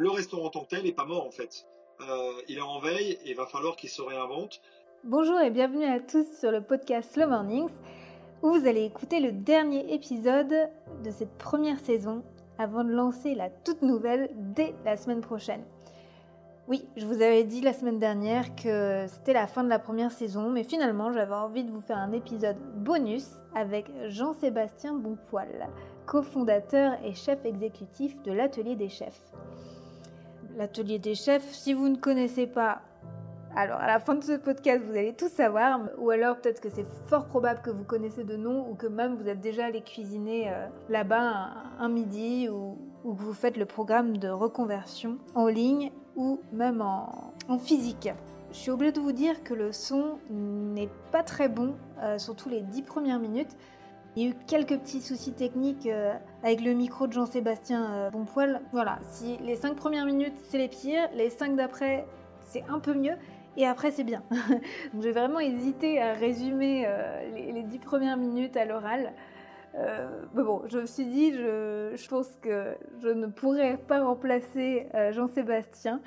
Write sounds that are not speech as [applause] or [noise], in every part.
le restaurant en tant que tel n'est pas mort en fait. il est en veille et il va falloir qu'il se réinvente. Bonjour et bienvenue à tous sur le podcast Slow Mornings où vous allez écouter le dernier épisode de cette première saison avant de lancer la toute nouvelle dès la semaine prochaine. Oui, je vous avais dit la semaine dernière que c'était la fin de la première saison, mais finalement j'avais envie de vous faire un épisode bonus avec Jean-Sébastien Bonpoil, cofondateur et chef exécutif de l'Atelier des chefs. L'Atelier des chefs, si vous ne connaissez pas, alors à la fin de ce podcast vous allez tout savoir, ou alors peut-être que c'est fort probable que vous connaissez de nom ou que même vous êtes déjà allé cuisiner euh, là-bas un, midi ou, que vous faites le programme de reconversion en ligne ou même en, physique. Je suis obligée de vous dire que le son n'est pas très bon, euh, surtout les dix premières minutes. Il y a eu quelques petits soucis techniques euh, avec le micro de Jean-Sébastien euh, Bonpoil. Voilà, si les cinq premières minutes c'est les pires, les cinq d'après c'est un peu mieux, et après c'est bien. [laughs] j'ai vraiment hésité à résumer les, les, dix premières minutes à l'oral. mais bon, je me suis dit, je, je, pense que je ne pourrais pas remplacer Jean-Sébastien.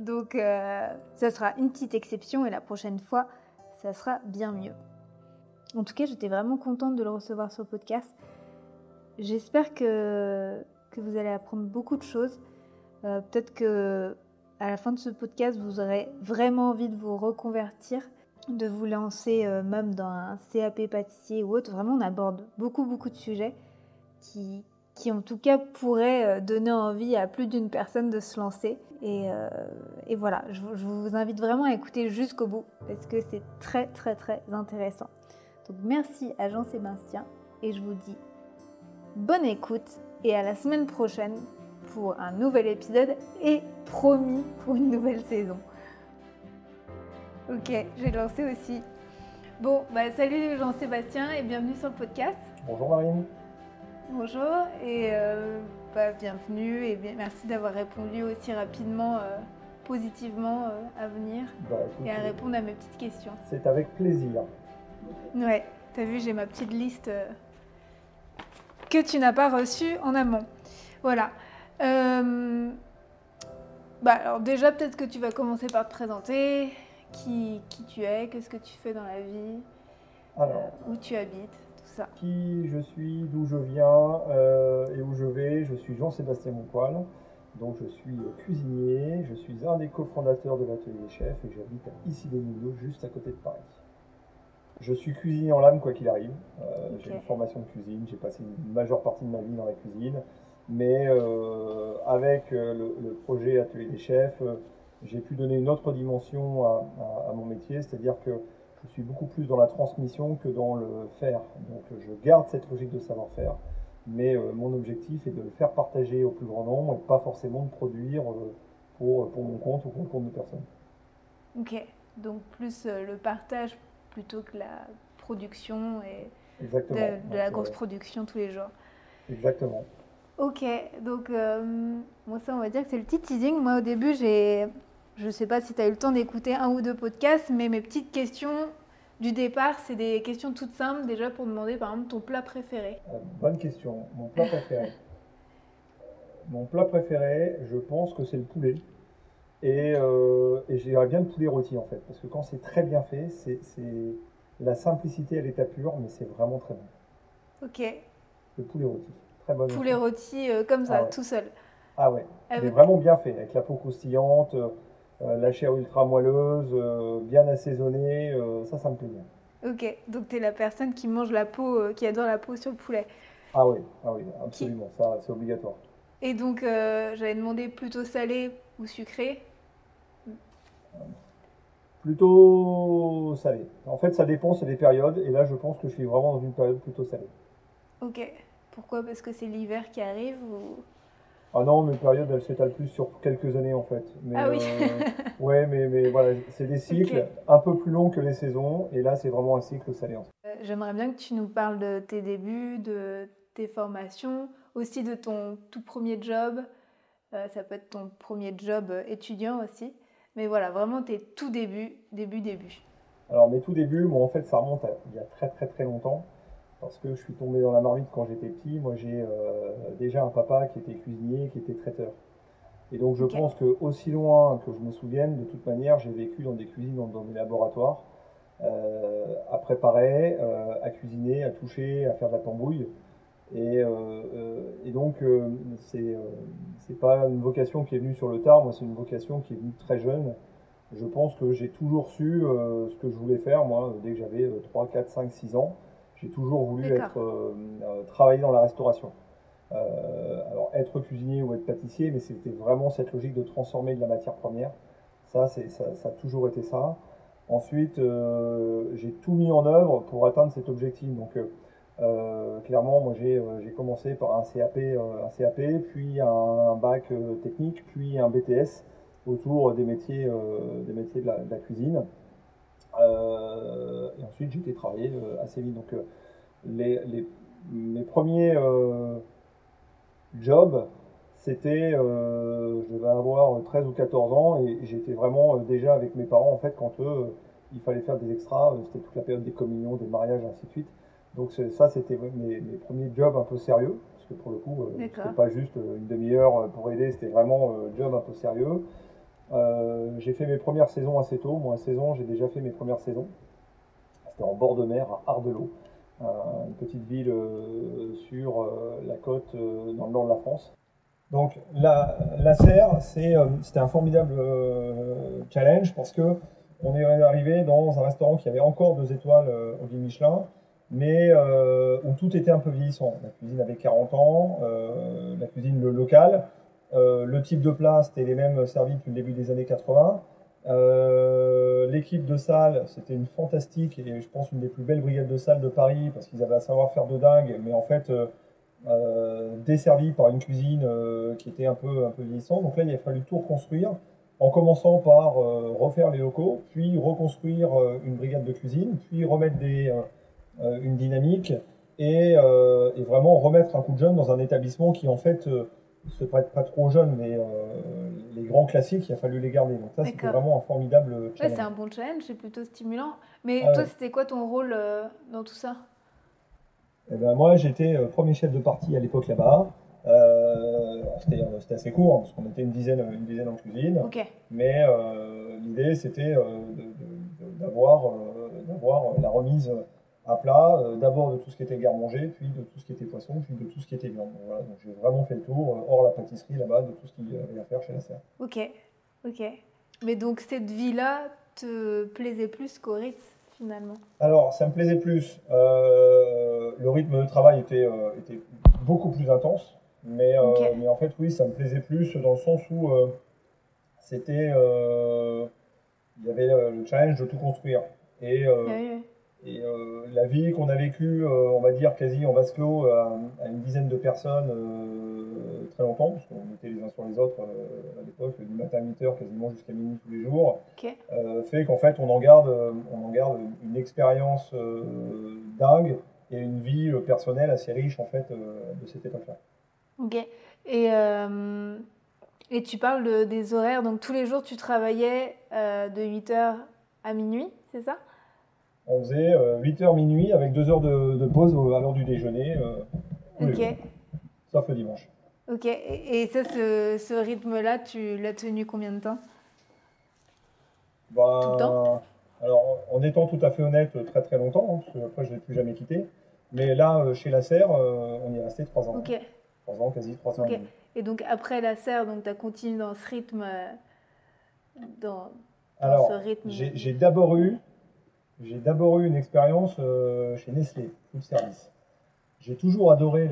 Donc euh, ça sera une petite exception et la prochaine fois, ça sera bien mieux. En tout cas, j'étais vraiment contente de le recevoir sur le podcast. J'espère que, que vous allez apprendre beaucoup de choses. Euh, peut-être que à la fin de ce podcast, vous aurez vraiment envie de vous reconvertir, de vous lancer euh, même dans un CAP pâtissier ou autre. Vraiment, on aborde beaucoup, beaucoup de sujets qui, qui en tout cas pourraient donner envie à plus d'une personne de se lancer. Euh, et, voilà, je, vous invite vraiment à écouter jusqu'au bout parce que c'est très très très intéressant. Donc merci à Jean-Sébastien et je vous dis bonne écoute et à la semaine prochaine pour un nouvel épisode et promis pour une nouvelle saison. Ok, j'ai lancé aussi. Bon, bah salut Jean-Sébastien et bienvenue sur le podcast. Bonjour Marine. Bonjour et euh, bienvenue et merci d'avoir répondu aussi rapidement, euh, positivement euh, à venir bah, et à répondre à mes petites questions. C'est avec plaisir. Ouais, t'as vu, j'ai ma petite liste euh, que tu n'as pas reçue en amont. Voilà. Bah, alors déjà, peut-être que tu vas commencer par te présenter, qui, qui tu es, qu'est-ce que tu fais dans la vie, où tu habites. Qui je suis, d'où je viens euh, et où je vais. Je suis Jean-Sébastien Monpoil. Donc je suis cuisinier, je suis un des cofondateurs de l'atelier des chefs et j'habite ici des Moulineaux, juste à côté de Paris. Je suis cuisinier en l'âme quoi qu'il arrive. Euh, j'ai une formation de cuisine, j'ai passé une majeure partie de ma vie dans la cuisine. Mais euh, avec le, projet Atelier des chefs, j'ai pu donner une autre dimension à, à mon métier, c'est-à-dire que je suis beaucoup plus dans la transmission que dans le faire. Donc je garde cette logique de savoir-faire, mais euh, mon objectif est de le faire partager au plus grand nombre et pas forcément de produire euh, pour, pour mon compte ou pour le compte de personne. Ok, donc plus euh, le partage plutôt que la production et de, la grosse production tous les jours. Exactement. Ok, donc moi ça on va dire que c'est le petit teasing. Moi au début j'ai je ne sais pas si tu as eu le temps d'écouter un ou deux podcasts, mais mes petites questions du départ, c'est des questions toutes simples, déjà pour demander par exemple ton plat préféré. Euh, bonne question. Mon plat préféré. [laughs] Mon plat préféré, je pense que c'est le poulet. Et, euh, et j'irais bien le poulet rôti en fait, parce que quand c'est très bien fait, c'est la simplicité à l'état pur, mais c'est vraiment très bon. Ok. Le poulet rôti, très bon. Poulet rôti euh, comme ça, ah tout seul. Ah ouais, mais vraiment bien fait, avec la peau croustillante, euh, la chair ultra moelleuse, euh, bien assaisonnée, euh, ça, ça me plaît bien. Ok, donc tu es la personne qui mange la peau, qui adore la peau sur le poulet. Ah oui, ah oui absolument, ça c'est obligatoire. Et donc j'avais demandé plutôt salé ou sucré Plutôt salé. En fait, ça dépend, c'est des périodes, et là je pense que je suis vraiment dans une période plutôt salée. Ok, pourquoi? Parce que c'est l'hiver qui arrive ou... Ah non, mes périodes, elles s'étalent plus sur quelques années en fait. Mais, ah oui euh, Ouais, mais, mais voilà, c'est des [laughs] cycles un peu plus longs que les saisons, et là, c'est vraiment un cycle salé. En euh, J'aimerais bien que tu nous parles de tes débuts, de tes formations, aussi de ton tout premier job. Euh, ça peut être ton premier job étudiant aussi. Mais voilà, vraiment tes tout débuts, début, début. Alors mes tout débuts, bon, en fait, ça remonte à, il y a très très très longtemps parce que je suis tombé dans la marmite quand j'étais petit. Moi, j'ai euh, déjà un papa qui était cuisinier, qui était traiteur. Et donc je pense que aussi loin que je me souvienne, de toute manière, j'ai vécu dans des cuisines, dans, des laboratoires, à préparer, à cuisiner, à toucher, à faire de la tambouille. Et, et donc c'est c'est pas une vocation qui est venue sur le tard, moi c'est une vocation qui est venue très jeune je pense que j'ai toujours su euh, ce que je voulais faire, moi, dès que j'avais 3, 4, 5, 6 ans. J'ai toujours voulu être, euh, euh, travailler dans la restauration. alors, être cuisinier ou être pâtissier, mais c'était vraiment cette logique de transformer de la matière première. Ça, ça, ça a toujours été ça. Ensuite, j'ai tout mis en œuvre pour atteindre cet objectif. Donc, clairement, moi, j'ai commencé par un CAP, un CAP, puis un bac technique, puis un BTS autour des métiers, euh, des métiers de la, cuisine. Euh, et ensuite, j'ai été travailler euh, assez vite. Donc, les, les, mes premiers jobs, c'était, je devais avoir 13 ou 14 ans et j'étais vraiment déjà avec mes parents en fait quand eux, il fallait faire des extras, c'était toute la période des communions, des mariages, ainsi de suite. Donc ça, c'était mes, mes, premiers jobs un peu sérieux, parce que pour le coup, c'était pas juste une demi-heure pour aider, c'était vraiment un job un peu sérieux. Euh, j'ai fait mes premières saisons assez tôt. Moi, à 16 ans, j'ai déjà fait mes premières saisons. C'était en bord de mer, à Ardelot, euh, une petite ville euh, sur la côte dans le nord de la France. Donc, la, la serre, c'était un formidable challenge parce que on est arrivé dans un restaurant qui avait encore deux étoiles au guide Michelin, mais où tout était un peu vieillissant. La cuisine avait 40 ans, la cuisine locale. Euh, le type de plat, c'était les mêmes servis depuis le début des années 80. Euh, l'équipe de salle, c'était une fantastique et je pense une des plus belles brigades de salle de Paris parce qu'ils avaient un savoir-faire de dingue, mais en fait euh, desservis par une cuisine qui était un peu, un peu vieillissante. Donc là, il a fallu tout reconstruire en commençant par refaire les locaux, puis reconstruire une brigade de cuisine, puis remettre des, une dynamique et, et, vraiment remettre un coup de jeune dans un établissement qui en fait se prête pas trop jeune, mais euh, les grands classiques, il a fallu les garder. Donc ça, c'était vraiment un formidable challenge. Ouais, c'est un bon challenge, c'est plutôt stimulant. Mais ah toi, c'était quoi ton rôle euh, dans tout ça? Eh ben, Moi, j'étais euh, premier chef de partie à l'époque là-bas. c'était assez court, hein, parce qu'on était une dizaine, une dizaine en cuisine. Mais l'idée, c'était d'avoir la remise à plat, euh, d'abord de tout ce qui était garde-manger, puis de tout ce qui était poisson, puis de tout ce qui était viande. Voilà, donc j'ai vraiment fait le tour, euh, hors la pâtisserie là-bas, de tout ce qu'il y avait à faire chez la serre. Ok, ok. Mais donc cette vie-là te plaisait plus qu'au Ritz finalement? Alors, ça me plaisait plus. Euh, le rythme de travail était, était beaucoup plus intense, mais, mais en fait, oui, ça me plaisait plus dans le sens où c'était. il y avait le challenge de tout construire. Et, et euh, la vie qu'on a vécue, euh, on va dire quasi en vase clos, euh, à, une dizaine de personnes très longtemps, parce qu'on était les uns sur les autres à l'époque, du matin à 8h quasiment jusqu'à minuit tous les jours, fait qu'en fait on en garde, on en garde une expérience dingue et une vie personnelle assez riche en fait de cette époque-là. Ok. Et, et tu parles des horaires, donc tous les jours tu travaillais de 8h à minuit, c'est ça? On faisait 8h euh, minuit avec 2 heures de, pause à l'heure du déjeuner. Euh, ok. sauf le dimanche. Ok. Et, ça, ce, rythme-là, tu l'as tenu combien de temps? Bah, Tout le temps? Alors, en étant tout à fait honnête, très très longtemps, hein, parce que après je ne l'ai plus jamais quitté. Mais là, euh, chez la serre, on y est resté 3 ans. Ok. 3 ans, quasi 3 ans. Ok. Et donc après la serre, tu as continué dans ce rythme dans, Alors, ce rythme j'ai d'abord eu j'ai d'abord eu une expérience euh, chez Nestlé, food service. J'ai toujours adoré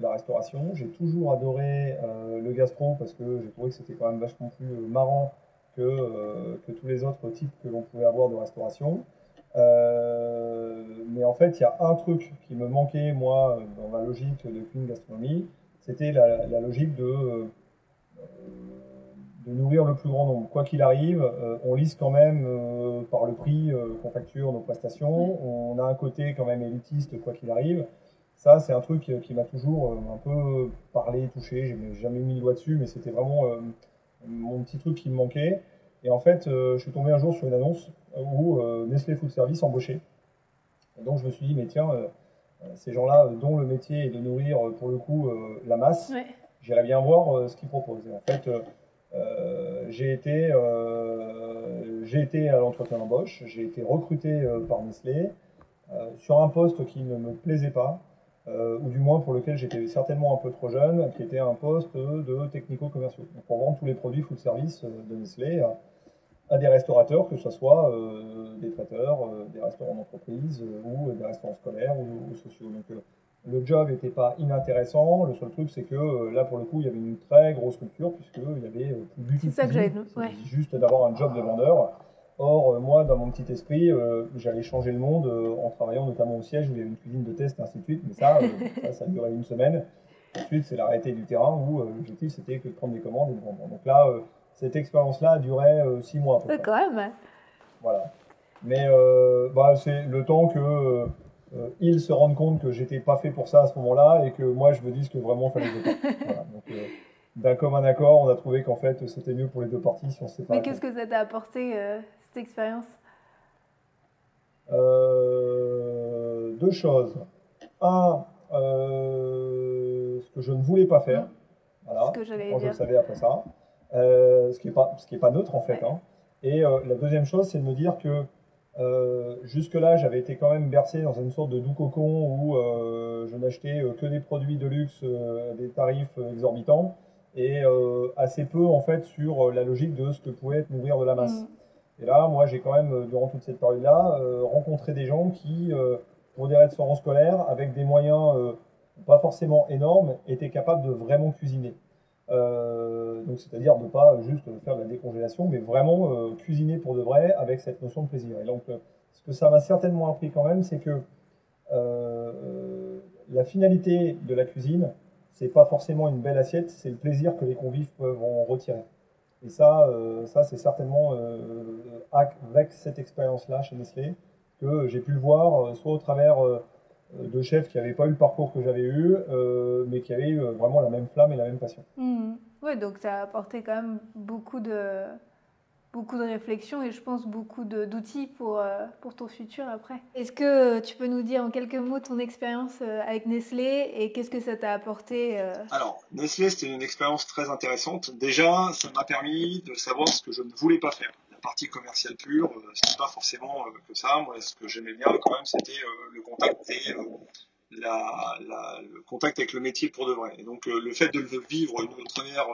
la restauration, j'ai toujours adoré euh, le gastro parce que j'ai trouvé que c'était quand même vachement plus euh, marrant que, que tous les autres types que l'on pouvait avoir de restauration. mais en fait, il y a un truc qui me manquait, moi, dans ma logique de clean gastronomie, c'était la, logique de de nourrir le plus grand nombre. Quoi qu'il arrive, euh, on lise quand même euh, par le prix euh, qu'on facture nos prestations. On a un côté quand même élitiste, quoi qu'il arrive. Ça, c'est un truc qui m'a toujours un peu parlé, touché. J'ai jamais mis le doigt dessus, mais c'était vraiment mon petit truc qui me manquait. Et en fait, je suis tombé un jour sur une annonce où Nestlé Food Service embauchait. Et donc je me suis dit, mais tiens, ces gens-là, dont le métier est de nourrir pour le coup la masse, j'irais bien voir ce qu'ils proposent. Et en fait, j'ai été, j'ai été à l'entretien d'embauche, j'ai été recruté par Nestlé sur un poste qui ne me plaisait pas. ou du moins pour lequel j'étais certainement un peu trop jeune, qui était un poste de technico-commerciaux, pour vendre tous les produits food service de Nestlé à des restaurateurs, que ce soit euh, des traiteurs, euh, des restaurants d'entreprise euh, ou des restaurants scolaires ou, sociaux. Le job n'était pas inintéressant. Le seul truc, c'est que là, pour le coup, il y avait une très grosse culture puisqu'il y avait plus du tout. C'est ça que j'avais ouais. Juste d'avoir un job de vendeur. Or, moi, dans mon petit esprit, j'allais changer le monde en travaillant notamment au siège où il y avait une cuisine de test, et ainsi de suite. Mais ça, [laughs] ça, duré une semaine. Ensuite, c'est l'arrêté du terrain où l'objectif, c'était que de prendre des commandes et de vendre. Donc là, cette expérience-là a duré euh, six mois. À quand même. Voilà. Mais euh, bah, c'est le temps que euh, ils se rendent compte que j'étais pas fait pour ça à ce moment-là et que moi je me dise que vraiment il fallait que [laughs] voilà. Donc, d'un commun accord, on a trouvé qu'en fait c'était mieux pour les deux parties si on Mais qu'est-ce que ça t'a apporté cette expérience? Deux choses. Un, ce que je ne voulais pas faire. Voilà. Ce que j'allais dire. Je le savais après ça. Euh, ce qui n'est pas, ce qui est pas neutre en fait. Hein. Et euh, la deuxième chose, c'est de me dire que euh, jusque-là, j'avais été quand même bercé dans une sorte de doux cocon où je n'achetais que des produits de luxe à des tarifs exorbitants et assez peu en fait sur la logique de ce que pouvait être nourrir de la masse. Mm. Et là, moi, j'ai quand même, durant toute cette période-là, rencontré des gens qui, pour des restaurants scolaires, avec des moyens pas forcément énormes, étaient capables de vraiment cuisiner. Euh, donc c'est-à-dire de ne pas juste faire de la décongélation, mais vraiment euh, cuisiner pour de vrai avec cette notion de plaisir. Et donc, euh, ce que ça m'a certainement appris quand même, c'est que la finalité de la cuisine, c'est pas forcément une belle assiette, c'est le plaisir que les convives peuvent en retirer. Et ça, ça c'est certainement avec cette expérience-là chez Nestlé que j'ai pu le voir, soit au travers de chefs qui n'avaient pas eu le parcours que j'avais eu, euh, mais qui avaient eu euh, vraiment la même flamme et la même passion. Mmh. Oui, donc ça a apporté quand même beaucoup de, beaucoup de réflexion et je pense beaucoup d'outils pour, pour ton futur après. Est-ce que tu peux nous dire en quelques mots ton expérience avec Nestlé et qu'est-ce que ça t'a apporté Alors, Nestlé, c'était une expérience très intéressante. Déjà, ça m'a permis de savoir ce que je ne voulais pas faire partie commerciale pure, euh, c'est pas forcément euh, que ça. Moi, ce que j'aimais bien quand même, c'était euh, le contact et la, le contact avec le métier pour de vrai. Et donc, le fait de le vivre au travers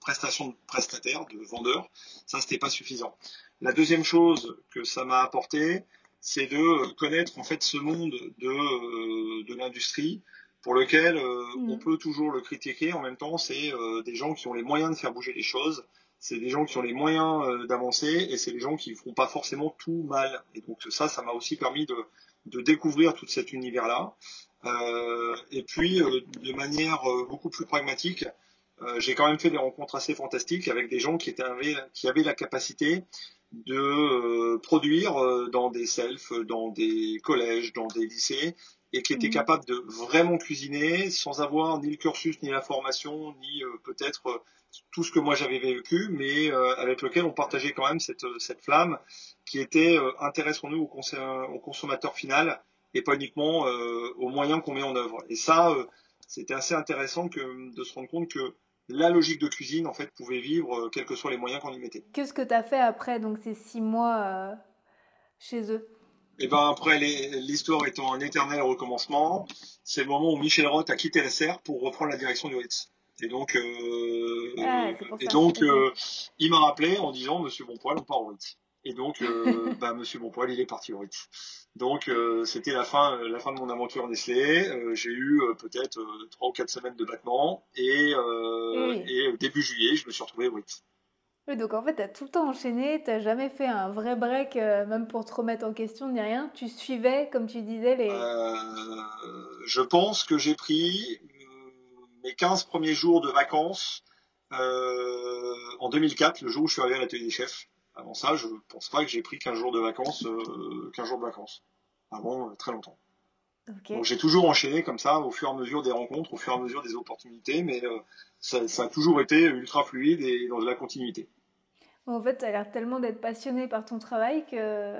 prestation de prestataire, de vendeur, ça, c'était pas suffisant. La deuxième chose que ça m'a apporté, c'est de connaître en fait ce monde de, de l'industrie pour lequel mmh. on peut toujours le critiquer. En même temps, c'est des gens qui ont les moyens de faire bouger les choses, c'est des gens qui ont les moyens euh, d'avancer et c'est des gens qui ne font pas forcément tout mal. Et donc ça, ça m'a aussi permis de, de, découvrir tout cet univers-là. Euh, et puis, euh, de manière beaucoup plus pragmatique, j'ai quand même fait des rencontres assez fantastiques avec des gens qui, étaient, qui avaient la capacité de produire dans des selfs, dans des collèges, dans des lycées, et qui étaient mmh. capables de vraiment cuisiner sans avoir ni le cursus, ni la formation, ni peut-être tout ce que moi j'avais vécu, mais euh, avec lequel on partageait quand même cette, cette flamme qui était euh, intéressons-nous au, au, consommateur final et pas uniquement euh, aux moyens qu'on met en œuvre. Et ça, c'était assez intéressant que, de se rendre compte que la logique de cuisine en fait pouvait vivre quels que soient les moyens qu'on y mettait. Qu'est-ce que tu as fait après donc ces six mois chez eux? Et eh ben après l'histoire étant un éternel recommencement, c'est le moment où Michel Roth a quitté la serre pour reprendre la direction du Ritz. Et donc, euh, ah, et donc euh, il m'a rappelé en disant Monsieur Bonpoil, on part au Ritz. Et donc, euh, [laughs] bah, Monsieur Bonpoil, il est parti au Ritz. Donc, c'était la fin, la fin de mon aventure Nestlé. J'ai eu peut-être trois ou quatre semaines de battement. Et, et début juillet, je me suis retrouvé au Ritz. Oui, donc en fait, tu as tout le temps enchaîné, tu n'as jamais fait un vrai break, même pour te remettre en question, ni rien. Tu suivais, comme tu disais, les. je pense que j'ai pris mes 15 premiers jours de vacances euh, en 2004, le jour où je suis arrivé à l'atelier des chefs. Avant ça, je ne pense pas que j'ai pris 15 jours de vacances, euh, 15 jours de vacances. Avant, euh, très longtemps. Donc j'ai toujours enchaîné comme ça, au fur et à mesure des rencontres, au fur et à mesure des opportunités, mais euh, ça, ça, a toujours été ultra fluide et dans de la continuité. En fait, tu as l'air tellement d'être passionné par ton travail que,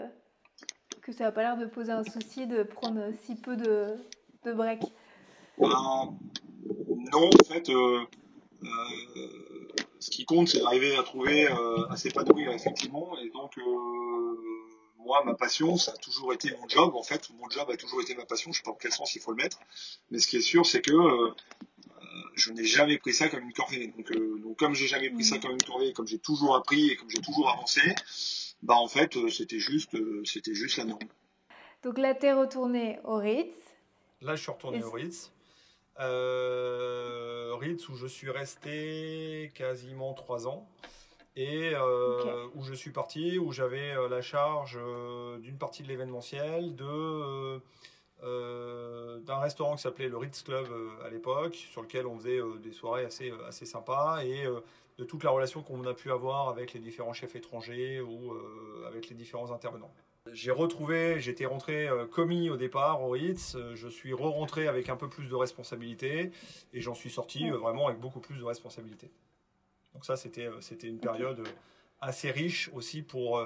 que ça n'a pas l'air de poser un souci de prendre si peu de, de break. Ben, non, en fait, euh, euh, ce qui compte, c'est d'arriver à trouver, à s'épanouir effectivement. Et donc, moi, ma passion, ça a toujours été mon job. En fait, mon job a toujours été ma passion. Je ne sais pas dans quel sens il faut le mettre. Mais ce qui est sûr, c'est que je n'ai jamais pris ça comme une corvée. Donc, donc comme j'ai jamais pris ça mmh. comme une corvée, comme j'ai toujours appris et comme j'ai toujours avancé, bah en fait, c'était juste, c'était juste la norme. Donc là, tu es retourné au Ritz. Là, je suis retourné au Ritz. Euh, Ritz où je suis resté quasiment trois ans et euh, où je suis parti, où j'avais euh, la charge d'une partie de l'événementiel, de d'un restaurant qui s'appelait le Ritz Club à l'époque, sur lequel on faisait des soirées assez, assez sympas, et de toute la relation qu'on a pu avoir avec les différents chefs étrangers ou avec les différents intervenants. J'ai retrouvé, j'étais rentré euh, commis au départ au Ritz, euh, je suis re-rentré avec un peu plus de responsabilité et j'en suis sorti euh, vraiment avec beaucoup plus de responsabilité. Donc ça, c'était une période assez riche aussi pour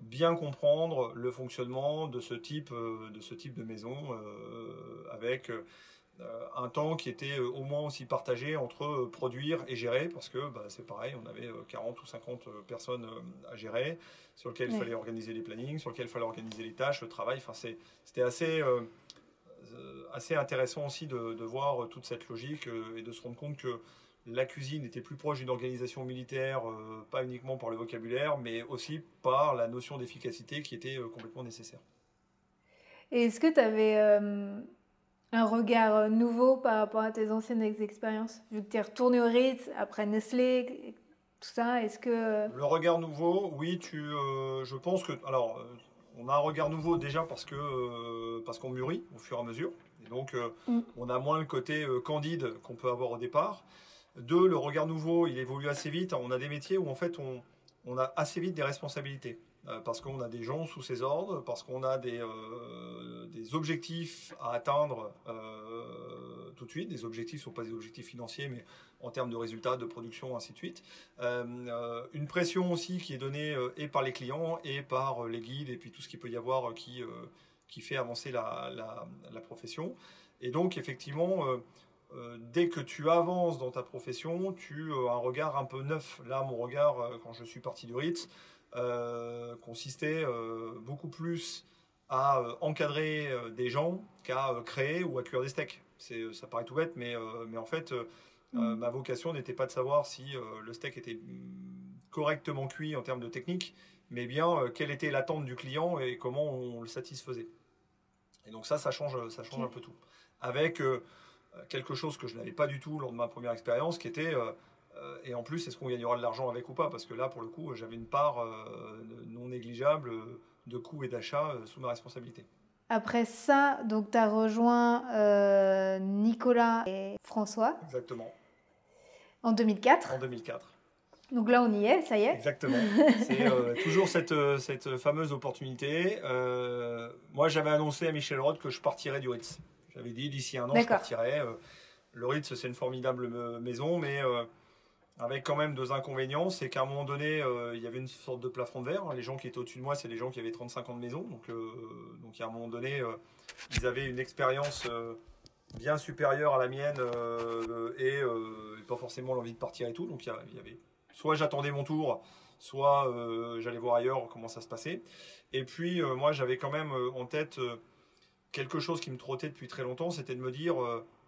bien comprendre le fonctionnement de ce type de, ce type de maison avec euh, un temps qui était euh, au moins aussi partagé entre euh, produire et gérer, parce que bah, c'est pareil, on avait 40 ou 50 personnes à gérer, sur lesquelles il fallait organiser les plannings, sur lesquelles il fallait organiser les tâches, le travail. Enfin, c'était assez, assez intéressant aussi de, voir toute cette logique et de se rendre compte que la cuisine était plus proche d'une organisation militaire, pas uniquement par le vocabulaire, mais aussi par la notion d'efficacité qui était complètement nécessaire. est-ce que tu avais un regard euh, nouveau par rapport à tes anciennes expériences Vu que tu es retourné au Ritz, après Nestlé, tout ça, est-ce que... Euh, Le regard nouveau, oui, tu, euh, je pense que... Alors, on a un regard nouveau déjà parce que parce qu'on mûrit au fur et à mesure. Et donc, mm. on a moins le côté candide qu'on peut avoir au départ. Deux, le regard nouveau, il évolue assez vite. On a des métiers où, en fait, on, a assez vite des responsabilités. Euh, parce qu'on a des gens sous ses ordres, parce qu'on a des, euh, objectifs à atteindre euh, tout de suite. Des objectifs ne sont pas des objectifs financiers, mais en termes de résultats, de production, ainsi de suite. une pression aussi qui est donnée et par les clients et par les guides, et puis tout ce qu'il peut y avoir qui, qui fait avancer la, profession. Et donc, effectivement, dès que tu avances dans ta profession, tu as un regard un peu neuf. Là, mon regard, quand je suis parti du euh, consistait euh, beaucoup plus à euh, encadrer des gens qu'à créer ou à cuire des steaks. C'est, ça paraît tout bête, mais, mais en fait, mm. ma vocation n'était pas de savoir si le steak était mm, correctement cuit en termes de technique, mais bien quelle était l'attente du client et comment on le satisfaisait. Et donc ça, ça change, ça change un peu tout. Avec quelque chose que je n'avais pas du tout lors de ma première expérience, qui était euh, et en plus, est-ce qu'on gagnera de l'argent avec ou pas? Parce que là, pour le coup, j'avais une part euh, non négligeable de coûts et d'achats euh, sous ma responsabilité. Après ça, donc tu as rejoint Nicolas et François. Exactement. En 2004. En 2004. Donc là, on y est, ça y est. Exactement. C'est [laughs] toujours cette, cette, fameuse opportunité. moi, j'avais annoncé à Michel Roth que je partirais du Ritz. J'avais dit d'ici un an, je partirais. le Ritz, c'est une formidable maison, mais avec quand même deux inconvénients, c'est qu'à un moment donné, euh, il y avait une sorte de plafond de verre. Les gens qui étaient au-dessus de moi, c'est les gens qui avaient 35 ans de maison. Donc, euh, donc à un moment donné, euh, ils avaient une expérience bien supérieure à la mienne et pas forcément l'envie de partir et tout. Donc il y, avait soit j'attendais mon tour, soit j'allais voir ailleurs comment ça se passait. Et puis moi, j'avais quand même en tête quelque chose qui me trottait depuis très longtemps, c'était de me dire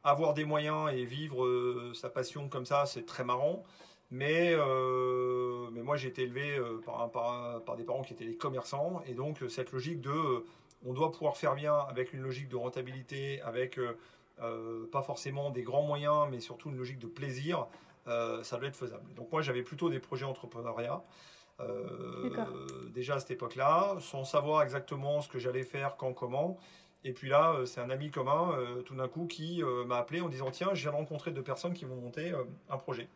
avoir des moyens et vivre euh, sa passion comme ça, c'est très marrant. Mais, euh, mais moi, j'ai été élevé euh, par, par, par, des parents qui étaient des commerçants. Et donc, cette logique de on doit pouvoir faire bien avec une logique de rentabilité, avec pas forcément des grands moyens, mais surtout une logique de plaisir, ça doit être faisable. Donc, moi, j'avais plutôt des projets entrepreneuriat. déjà à cette époque-là, sans savoir exactement ce que j'allais faire, quand, comment. Et puis là, euh, c'est un ami commun, euh, tout d'un coup, qui euh, m'a appelé en disant Tiens, j'ai rencontré deux personnes qui vont monter un projet.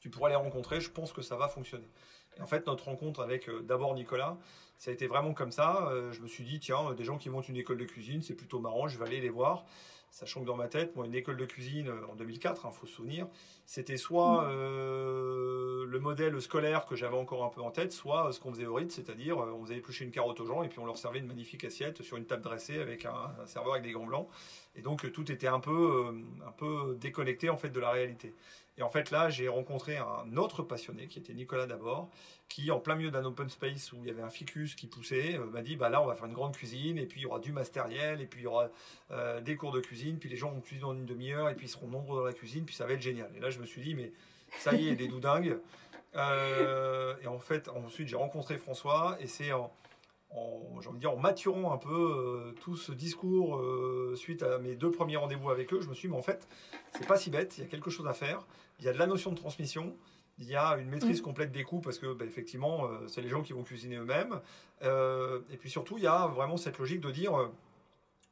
Tu pourras les rencontrer, je pense que ça va fonctionner. Et en fait, notre rencontre avec d'abord Nicolas, ça a été vraiment comme ça. je me suis dit Tiens, des gens qui montent une école de cuisine, c'est plutôt marrant, je vais aller les voir. Sachant que dans ma tête, moi, une école de cuisine en 2004, il faut se souvenir, c'était soit mmh. le modèle scolaire que j'avais encore un peu en tête, soit ce qu'on faisait au Ritz, c'est-à-dire on faisait éplucher une carotte aux gens et puis on leur servait une magnifique assiette sur une table dressée avec un, serveur avec des gants blancs. Et donc tout était un peu, un peu déconnecté en fait de la réalité. Et en fait, là, j'ai rencontré un autre passionné, qui était Nicolas d'abord, qui, en plein milieu d'un open space où il y avait un ficus qui poussait, euh, m'a dit bah là, on va faire une grande cuisine, et puis il y aura du matériel, et puis il y aura euh, des cours de cuisine, puis les gens vont cuisiner en une demi-heure, et puis ils seront nombreux dans la cuisine, puis ça va être génial. Et là, je me suis dit mais ça y est, des doudingues. Euh, et en fait, ensuite, j'ai rencontré François, et c'est en, en, dire, en maturant un peu tout ce discours suite à mes deux premiers rendez-vous avec eux, je me suis dit, mais en fait, c'est pas si bête, il y a quelque chose à faire il y a de la notion de transmission, il y a une maîtrise mm. complète des coûts parce que bah, effectivement, euh, c'est les gens qui vont cuisiner eux-mêmes. Euh, et puis surtout, il y a vraiment cette logique de dire, euh,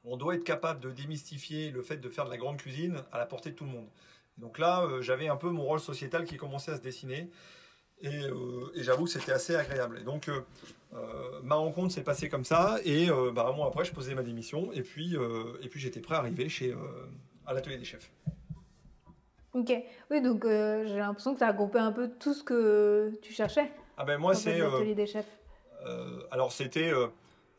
on doit être capable de démystifier le fait de faire de la grande cuisine à la portée de tout le monde. Donc là, j'avais un peu mon rôle sociétal qui commençait à se dessiner. Et, j'avoue que c'était assez agréable. Et donc, ma rencontre s'est passée comme ça. Et bah, un mois après, je posais ma démission. Et puis, et puis j'étais prêt à arriver chez, à l'atelier des chefs. Ok, oui, donc euh, j'ai l'impression que ça a groupé un peu tout ce que tu cherchais. Ah ben moi c'est. Euh, des chefs. Euh, alors c'était,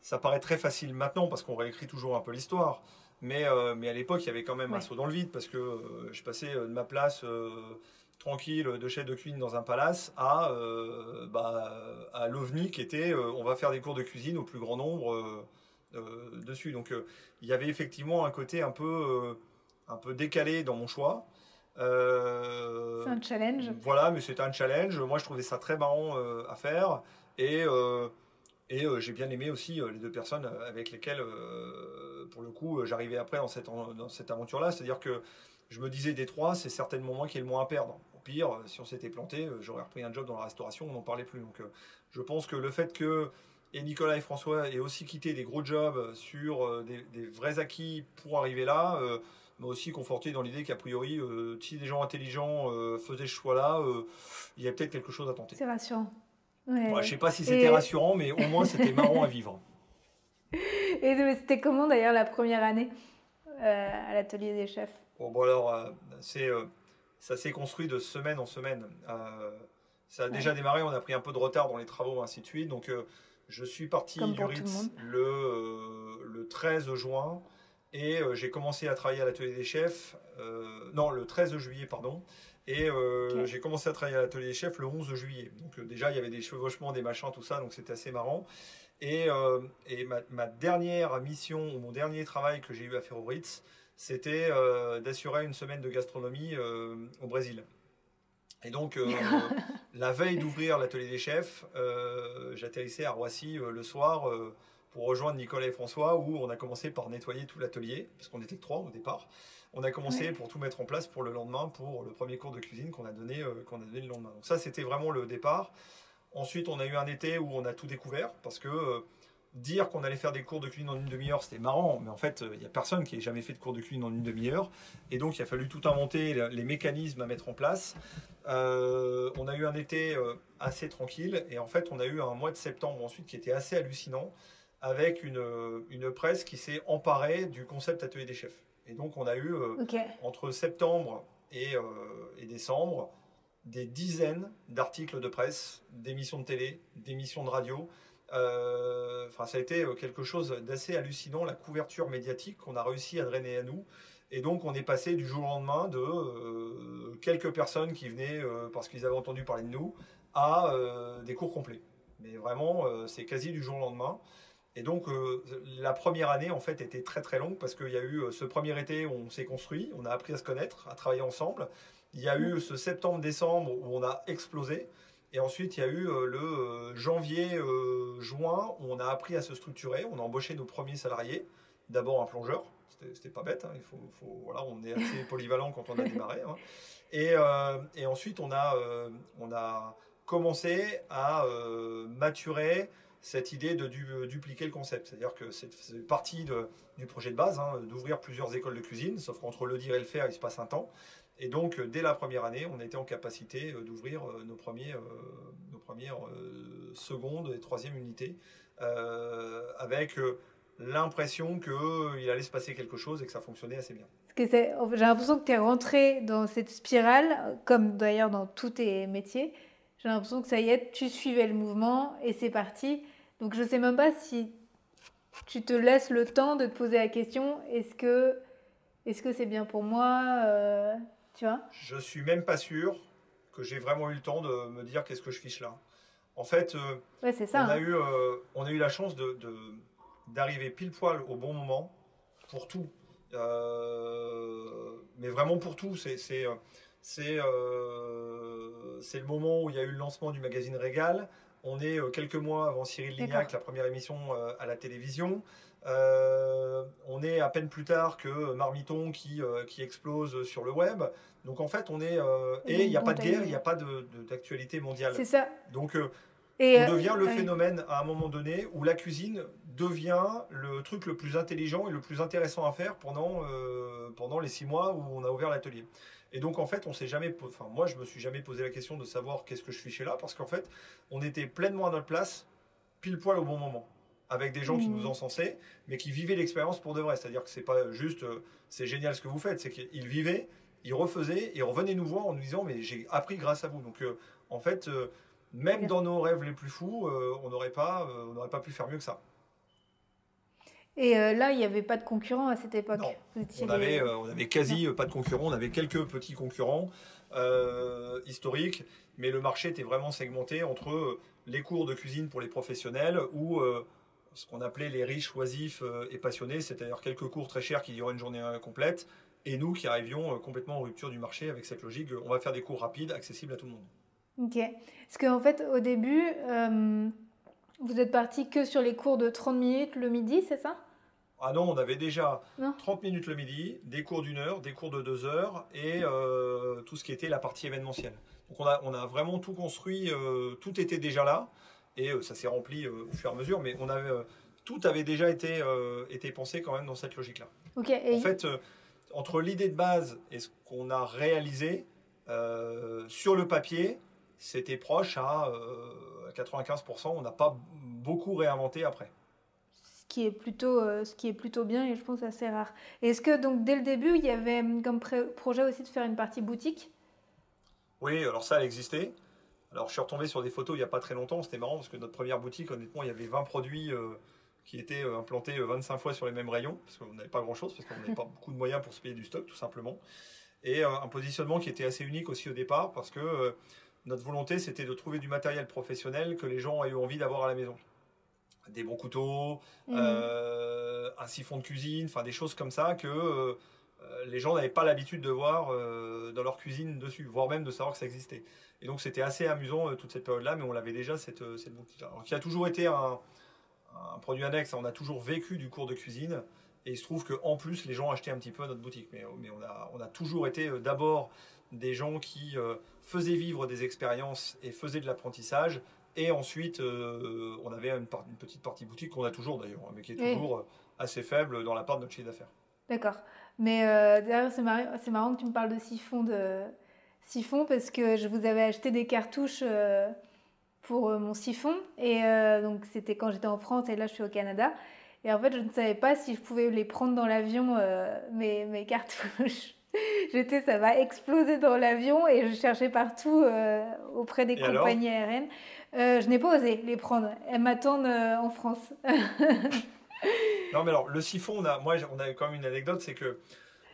ça paraît très facile maintenant parce qu'on réécrit toujours un peu l'histoire, mais mais à l'époque il y avait quand même un saut dans le vide parce que je passais de ma place tranquille de chef de cuisine dans un palace à bah, à l'ovni qui était, on va faire des cours de cuisine au plus grand nombre dessus. Donc il y avait effectivement un côté un peu un peu décalé dans mon choix. Euh, c'est un challenge. Voilà, mais c'était un challenge. Moi, je trouvais ça très marrant euh, à faire. Et, euh, et j'ai bien aimé aussi les deux personnes avec lesquelles, pour le coup, j'arrivais après dans cette, dans cette aventure-là. C'est-à-dire que je me disais, des trois, c'est certainement moi qui ai le moins à perdre. Au pire, si on s'était planté, j'aurais repris un job dans la restauration, on n'en parlait plus. Donc, je pense que le fait que et Nicolas et François aient aussi quitté des gros jobs sur des, des vrais acquis pour arriver là, m'a aussi conforté dans l'idée qu'a priori, euh, si des gens intelligents euh, faisaient ce choix-là, euh, il y a peut-être quelque chose à tenter. C'est rassurant. Ouais. ne je sais pas si c'était rassurant, mais au moins c'était marrant à vivre. [laughs] Et c'était comment d'ailleurs la première année à l'atelier des chefs? Bon, alors, c'est, ça s'est construit de semaine en semaine. ça a déjà démarré, on a pris un peu de retard dans les travaux, ainsi de suite. Donc, je suis parti du Ritz le, le 13 juin. Et euh, j'ai commencé à travailler à l'atelier des chefs, euh, non, le 13 juillet, pardon. Et euh, j'ai commencé à travailler à l'atelier des chefs le 11 juillet. Donc déjà, il y avait des chevauchements, des machins, tout ça, donc c'était assez marrant. Et, et ma, dernière mission, ou mon dernier travail que j'ai eu à faire au Ritz, c'était d'assurer une semaine de gastronomie au Brésil. Et donc, [laughs] la veille d'ouvrir l'atelier des chefs, j'atterrissais à Roissy le soir pour rejoindre Nicolas et François, où on a commencé par nettoyer tout l'atelier, parce qu'on était que trois au départ. On a commencé pour tout mettre en place pour le lendemain, pour le premier cours de cuisine qu'on a donné, euh, qu'on a donné le lendemain. Donc ça, c'était vraiment le départ. Ensuite, on a eu un été où on a tout découvert, parce que euh, dire qu'on allait faire des cours de cuisine en une demi-heure, c'était marrant, mais en fait, il n'y a personne qui ait jamais fait de cours de cuisine en une demi-heure. Et donc, il a fallu tout inventer, les mécanismes à mettre en place. Euh, on a eu un été assez tranquille, et en fait, on a eu un mois de septembre ensuite qui était assez hallucinant avec une, une presse qui s'est emparée du concept Atelier des chefs. Et donc, on a eu, euh, entre septembre et, euh, et, décembre, des dizaines d'articles de presse, d'émissions de télé, d'émissions de radio. Euh, enfin, ça a été quelque chose d'assez hallucinant, la couverture médiatique qu'on a réussi à drainer à nous. Et donc, on est passé du jour au lendemain de quelques personnes qui venaient parce qu'ils avaient entendu parler de nous à des cours complets. Mais vraiment, c'est quasi du jour au lendemain. Et donc, euh, la première année, en fait, était très très longue parce qu'il y a eu euh, ce premier été où on s'est construit, on a appris à se connaître, à travailler ensemble. Il y a eu ce septembre-décembre où on a explosé. Et ensuite, il y a eu euh, le janvier-juin où on a appris à se structurer. On a embauché nos premiers salariés. D'abord un plongeur, c'était pas bête. Hein. Il faut, voilà, on est assez [laughs] polyvalent quand on a démarré. Hein. Et, et, ensuite, on a, on a commencé à maturer cette idée de dupliquer le concept. C'est-à-dire que c'est partie du projet de base, hein, d'ouvrir plusieurs écoles de cuisine, sauf qu'entre le dire et le faire, il se passe un temps. Et donc, dès la première année, on était en capacité euh, d'ouvrir euh, nos, premiers, euh, nos premières secondes et troisième unités, avec l'impression qu'il allait se passer quelque chose et que ça fonctionnait assez bien. J'ai l'impression que tu es rentré dans cette spirale, comme d'ailleurs dans tous tes métiers. J'ai l'impression que ça y est, tu suivais le mouvement et c'est parti. Donc je ne sais même pas si tu te laisses le temps de te poser la question, est-ce que Est-ce que c'est bien pour moi Tu vois? Je suis même pas sûr que j'ai vraiment eu le temps de me dire qu'est-ce que je fiche là. En fait, ouais, ça, on, a hein. eu, on a eu la chance de, d'arriver pile poil au bon moment pour tout. mais vraiment pour tout. C'est, c'est le moment où il y a eu le lancement du magazine Régal. On est euh, quelques mois avant Cyril Lignac, la première émission euh, à la télévision. Euh, on est à peine plus tard que Marmiton qui, qui explose sur le web. Donc en fait, on est. et il n'y a pas de guerre, il n'y a pas d'actualité mondiale. C'est ça. Donc on devient le phénomène à un moment donné où la cuisine devient le truc le plus intelligent et le plus intéressant à faire pendant, pendant les six mois où on a ouvert l'atelier. Et donc en fait, on s'est jamais, enfin moi je me suis jamais posé la question de savoir qu'est-ce que je fichais là, parce qu'en fait, on était pleinement à notre place, pile poil au bon moment, avec des gens qui nous mmh. encensaient, mais qui vivaient l'expérience pour de vrai. C'est-à-dire que c'est pas juste, euh, c'est génial ce que vous faites, c'est qu'ils vivaient, ils refaisaient et revenaient nous voir en nous disant mais j'ai appris grâce à vous. Donc euh, en fait, euh, même dans nos rêves les plus fous, on n'aurait pas, on n'aurait pas pu faire mieux que ça. Et euh, là, il n'y avait pas de concurrents à cette époque. on avait, euh, on avait quasi pas de concurrents. On avait quelques petits concurrents euh, historiques, mais le marché était vraiment segmenté entre les cours de cuisine pour les professionnels ou ce qu'on appelait les riches, oisifs et passionnés, c'est-à-dire quelques cours très chers qui duraient une journée complète, et nous qui arrivions complètement en rupture du marché avec cette logique, on va faire des cours rapides, accessibles à tout le monde. Ok. Parce qu'en fait, au début, vous êtes parti que sur les cours de 30 minutes le midi, c'est ça? Ah non, on avait déjà 30 minutes le midi, des cours d'une heure, des cours de deux heures et euh, tout ce qui était la partie événementielle. Donc on a, on a vraiment tout construit, euh, tout était déjà là et euh, ça s'est rempli au fur et à mesure, mais on avait, tout avait déjà été, été pensé quand même dans cette logique-là. En fait, entre l'idée de base et ce qu'on a réalisé, sur le papier, c'était proche à 95%, on n'a pas beaucoup réinventé après qui est plutôt, euh, ce qui est plutôt bien et je pense assez rare. Est-ce que donc dès le début, il y avait hum, comme projet aussi de faire une partie boutique? Oui, alors ça, elle existait. Alors je suis retombé sur des photos il n'y a pas très longtemps, c'était marrant parce que notre première boutique, honnêtement, il y avait 20 produits euh, qui étaient euh, implantés 25 fois sur les mêmes rayons, parce qu'on n'avait pas grand-chose, parce qu'on n'avait [laughs] pas beaucoup de moyens pour se payer du stock, tout simplement. Et un positionnement qui était assez unique aussi au départ, parce que notre volonté, c'était de trouver du matériel professionnel que les gens aient eu envie d'avoir à la maison des bons couteaux, mhm. euh, un siphon de cuisine, enfin des choses comme ça que euh, les gens n'avaient pas l'habitude de voir euh, dans leur cuisine dessus, voire même de savoir que ça existait. Et donc c'était assez amusant toute cette période-là, mais on l'avait déjà cette, cette boutique-là. Alors qui a toujours été un, produit annexe, on a toujours vécu du cours de cuisine. Et il se trouve qu'en plus, les gens achetaient un petit peu à notre boutique. Mais, mais on, a, on a toujours été d'abord des gens qui faisaient vivre des expériences et faisaient de l'apprentissage et ensuite, euh, on avait une, petite partie boutique qu'on a toujours d'ailleurs, hein, mais qui est toujours euh, assez faible dans la part de notre chiffre d'affaires. D'accord. Mais euh, d'ailleurs, c'est marrant, marrant, que tu me parles de siphon, de siphon parce que je vous avais acheté des cartouches pour mon siphon. Et donc, c'était quand j'étais en France et là, je suis au Canada. Et en fait, je ne savais pas si je pouvais les prendre dans l'avion, mes, mes cartouches. [laughs] J'étais, ça va exploser dans l'avion et je cherchais partout auprès des compagnies aériennes. Euh, je n'ai pas osé les prendre. Elles m'attendent euh, en France. [laughs] non, mais alors, le siphon, on a, moi, on a quand même une anecdote, c'est que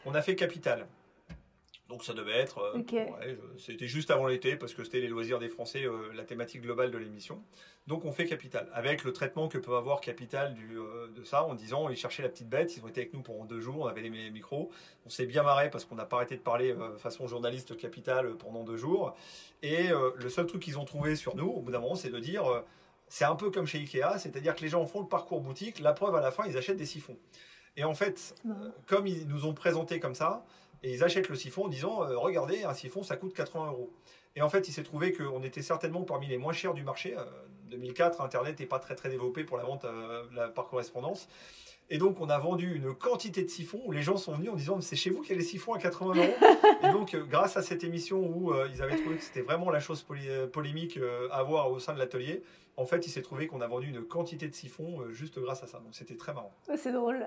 on a fait Capital. Donc ça devait être, euh, c'était juste avant l'été parce que c'était les loisirs des Français, la thématique globale de l'émission. Donc on fait Capital, avec le traitement que peut avoir Capital du, euh, de ça, en disant ils cherchaient la petite bête, ils ont été avec nous pendant deux jours, on avait les micros, on s'est bien marré parce qu'on n'a pas arrêté de parler euh, façon journaliste Capital euh, pendant deux jours. Et le seul truc qu'ils ont trouvé sur nous, au bout d'un moment, c'est de dire c'est un peu comme chez Ikea, c'est-à-dire que les gens font le parcours boutique, la preuve à la fin, ils achètent des siphons. Et en fait, comme ils nous ont présenté comme ça, et ils achètent le siphon en disant regardez, un siphon ça coûte 80 euros. Et en fait, il s'est trouvé qu'on était certainement parmi les moins chers du marché. 2004, Internet n'est pas très très développé pour la vente euh, par correspondance. Et donc, on a vendu une quantité de siphons où les gens sont venus en disant C'est chez vous qu'il y a les siphons à 80 euros. [laughs] et donc, euh, grâce à cette émission où euh, ils avaient trouvé que c'était vraiment la chose polémique à voir au sein de l'atelier, en fait, il s'est trouvé qu'on a vendu une quantité de siphons juste grâce à ça. Donc, c'était très marrant. C'est drôle.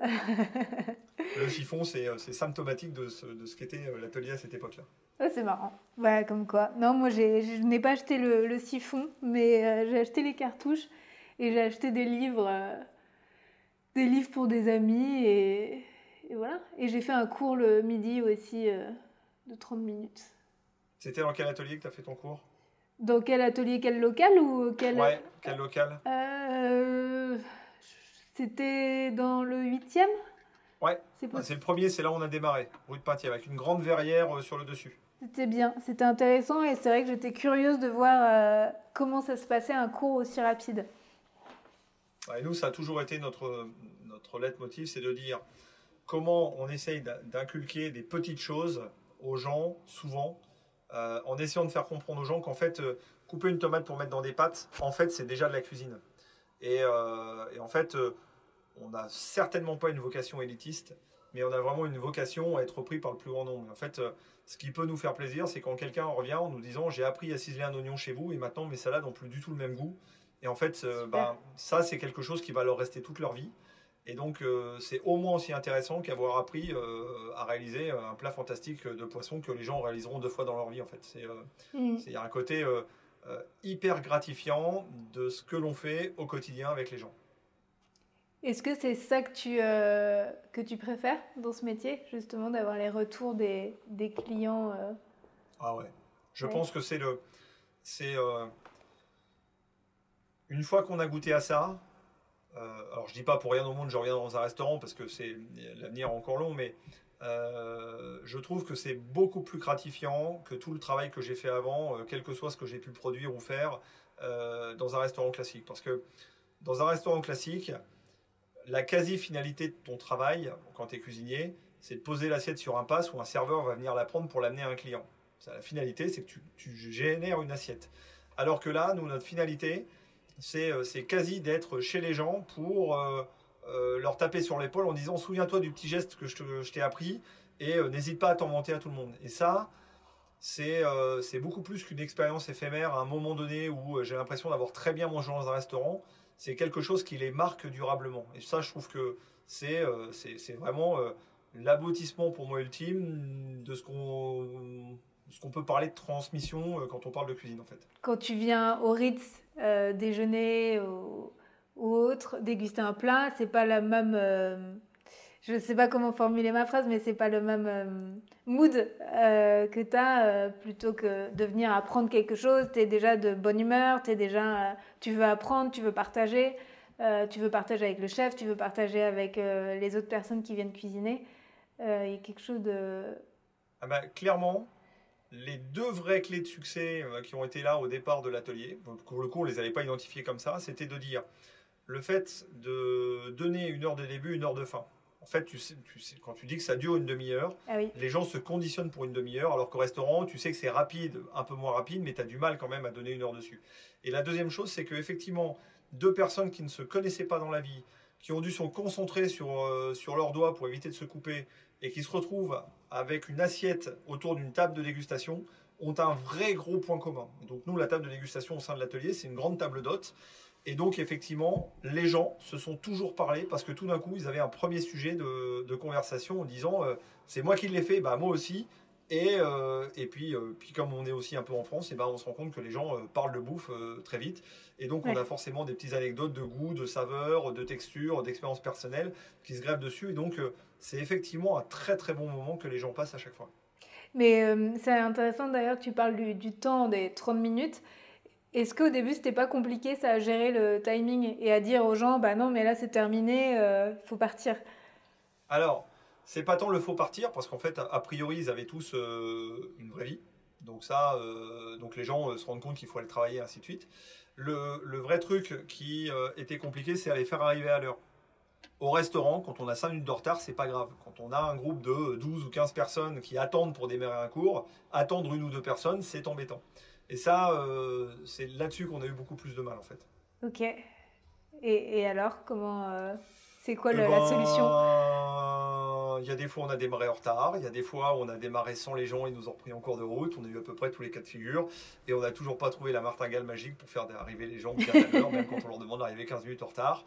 [laughs] le siphon, c'est symptomatique de ce, de ce qu'était l'atelier à cette époque-là. c'est marrant. Ouais, comme quoi. Non, moi, je n'ai pas acheté le, siphon, mais j'ai acheté les cartouches et j'ai acheté des livres des livres pour des amis et, et voilà. Et j'ai fait un cours le midi aussi euh, de 30 minutes. C'était dans quel atelier que tu as fait ton cours? Dans quel atelier, quel local ou quel... Ouais, quel local? Euh, C'était dans le 8e Ouais, bah, c'est le premier, c'est là où on a démarré, rue de Pintier, avec une grande verrière euh, sur le dessus. C'était bien, c'était intéressant et c'est vrai que j'étais curieuse de voir comment ça se passait un cours aussi rapide. Et nous, ça a toujours été notre, notre leitmotiv, c'est de dire comment on essaye d'inculquer des petites choses aux gens, souvent, euh, en essayant de faire comprendre aux gens qu'en fait, euh, couper une tomate pour mettre dans des pâtes, en fait, c'est déjà de la cuisine. Et, euh, en fait, on n'a certainement pas une vocation élitiste, mais on a vraiment une vocation à être pris par le plus grand nombre. En fait, ce qui peut nous faire plaisir, c'est quand quelqu'un revient en nous disant j'ai appris à ciseler un oignon chez vous et maintenant mes salades n'ont plus du tout le même goût. Et en fait, ben, ça, c'est quelque chose qui va leur rester toute leur vie. Et donc, euh, c'est au moins aussi intéressant qu'avoir appris euh, à réaliser un plat fantastique de poisson que les gens réaliseront deux fois dans leur vie. En fait, c'est euh, mm. il y a un côté hyper gratifiant de ce que l'on fait au quotidien avec les gens. Est-ce que c'est ça que tu, que tu préfères dans ce métier, justement, d'avoir les retours des, des clients Ah ouais. Je pense que c'est le. C'est. Une fois qu'on a goûté à ça, euh, alors je dis pas pour rien au monde je reviens dans un restaurant parce que c'est l'avenir encore long, mais euh, je trouve que c'est beaucoup plus gratifiant que tout le travail que j'ai fait avant, euh, quel que soit ce que j'ai pu produire ou faire dans un restaurant classique. Parce que dans un restaurant classique, la quasi-finalité de ton travail, quand tu es cuisinier, c'est de poser l'assiette sur un passe où un serveur va venir la prendre pour l'amener à un client. La finalité, c'est que tu, génères une assiette. Alors que là, nous, notre finalité, euh, c'est quasi d'être chez les gens pour euh, euh, leur taper sur l'épaule en disant souviens-toi du petit geste que je t'ai appris et n'hésite pas à t'en monter à tout le monde. Et ça, c'est beaucoup plus qu'une expérience éphémère à un moment donné où j'ai l'impression d'avoir très bien mangé dans un restaurant. C'est quelque chose qui les marque durablement. Et ça, je trouve que c'est vraiment l'aboutissement pour moi ultime de ce qu'on qu'on peut parler de transmission quand on parle de cuisine en fait. Quand tu viens au Ritz euh, déjeuner ou, autre, déguster un plat, c'est pas la même. Euh, je sais pas comment formuler ma phrase, mais c'est pas le même euh, mood que tu as plutôt que de venir apprendre quelque chose. Tu es déjà de bonne humeur, déjà, tu veux apprendre, tu veux partager. tu veux partager avec le chef, tu veux partager avec les autres personnes qui viennent cuisiner. Il y a quelque chose de... Ah bah, clairement, les deux vraies clés de succès euh, qui ont été là au départ de l'atelier, pour le coup on ne les avait pas identifiées comme ça, c'était de dire le fait de donner une heure de début, une heure de fin. En fait, tu sais, quand tu dis que ça dure une demi-heure, ah les gens se conditionnent pour une demi-heure, alors qu'au restaurant, tu sais que c'est rapide, un peu moins rapide, mais tu as du mal quand même à donner une heure dessus. Et la deuxième chose, c'est qu'effectivement, deux personnes qui ne se connaissaient pas dans la vie, qui ont dû se concentrer sur, euh, sur leurs doigts pour éviter de se couper, et qui se retrouvent avec une assiette autour d'une table de dégustation ont un vrai gros point commun. Donc nous, la table de dégustation au sein de l'atelier, c'est une grande table d'hôtes. Et donc effectivement, les gens se sont toujours parlé parce que tout d'un coup, ils avaient un premier sujet de, conversation en disant euh, c'est moi qui l'ai fait, bah moi aussi. Et, euh, et puis, euh, puis comme on est aussi un peu en France, et ben on se rend compte que les gens parlent de bouffe très vite. Et donc on a forcément des petites anecdotes de goût, de saveur, de texture, d'expérience personnelle qui se grèvent dessus. Et donc c'est effectivement un très très bon moment que les gens passent à chaque fois. Mais euh, c'est intéressant d'ailleurs que tu parles du, temps des 30 minutes. Est-ce qu'au début, c'était pas compliqué ça à gérer le timing et à dire aux gens, bah non, mais là c'est terminé, il euh, faut partir? Alors, c'est pas tant le faut partir, parce qu'en fait, a priori, ils avaient tous euh, une vraie vie. Donc ça, donc les gens se rendent compte qu'il faut aller travailler, ainsi de suite. Le, le vrai truc qui était compliqué, c'est à les faire arriver à l'heure. Au restaurant, quand on a 5 minutes de retard, c'est pas grave. Quand on a un groupe de 12 ou 15 personnes qui attendent pour démarrer un cours, attendre une ou deux personnes, c'est embêtant. Et ça, euh, c'est là-dessus qu'on a eu beaucoup plus de mal en fait. Ok. Et, alors, comment. Euh, c'est quoi eh la ben, solution? Il y a des fois on a démarré en retard, il y a des fois on a démarré sans les gens, ils nous ont repris en cours de route, on a eu à peu près tous les cas de figure, et on n'a toujours pas trouvé la martingale magique pour faire arriver les gens bien à l'heure, même quand on leur demande d'arriver 15 minutes en retard.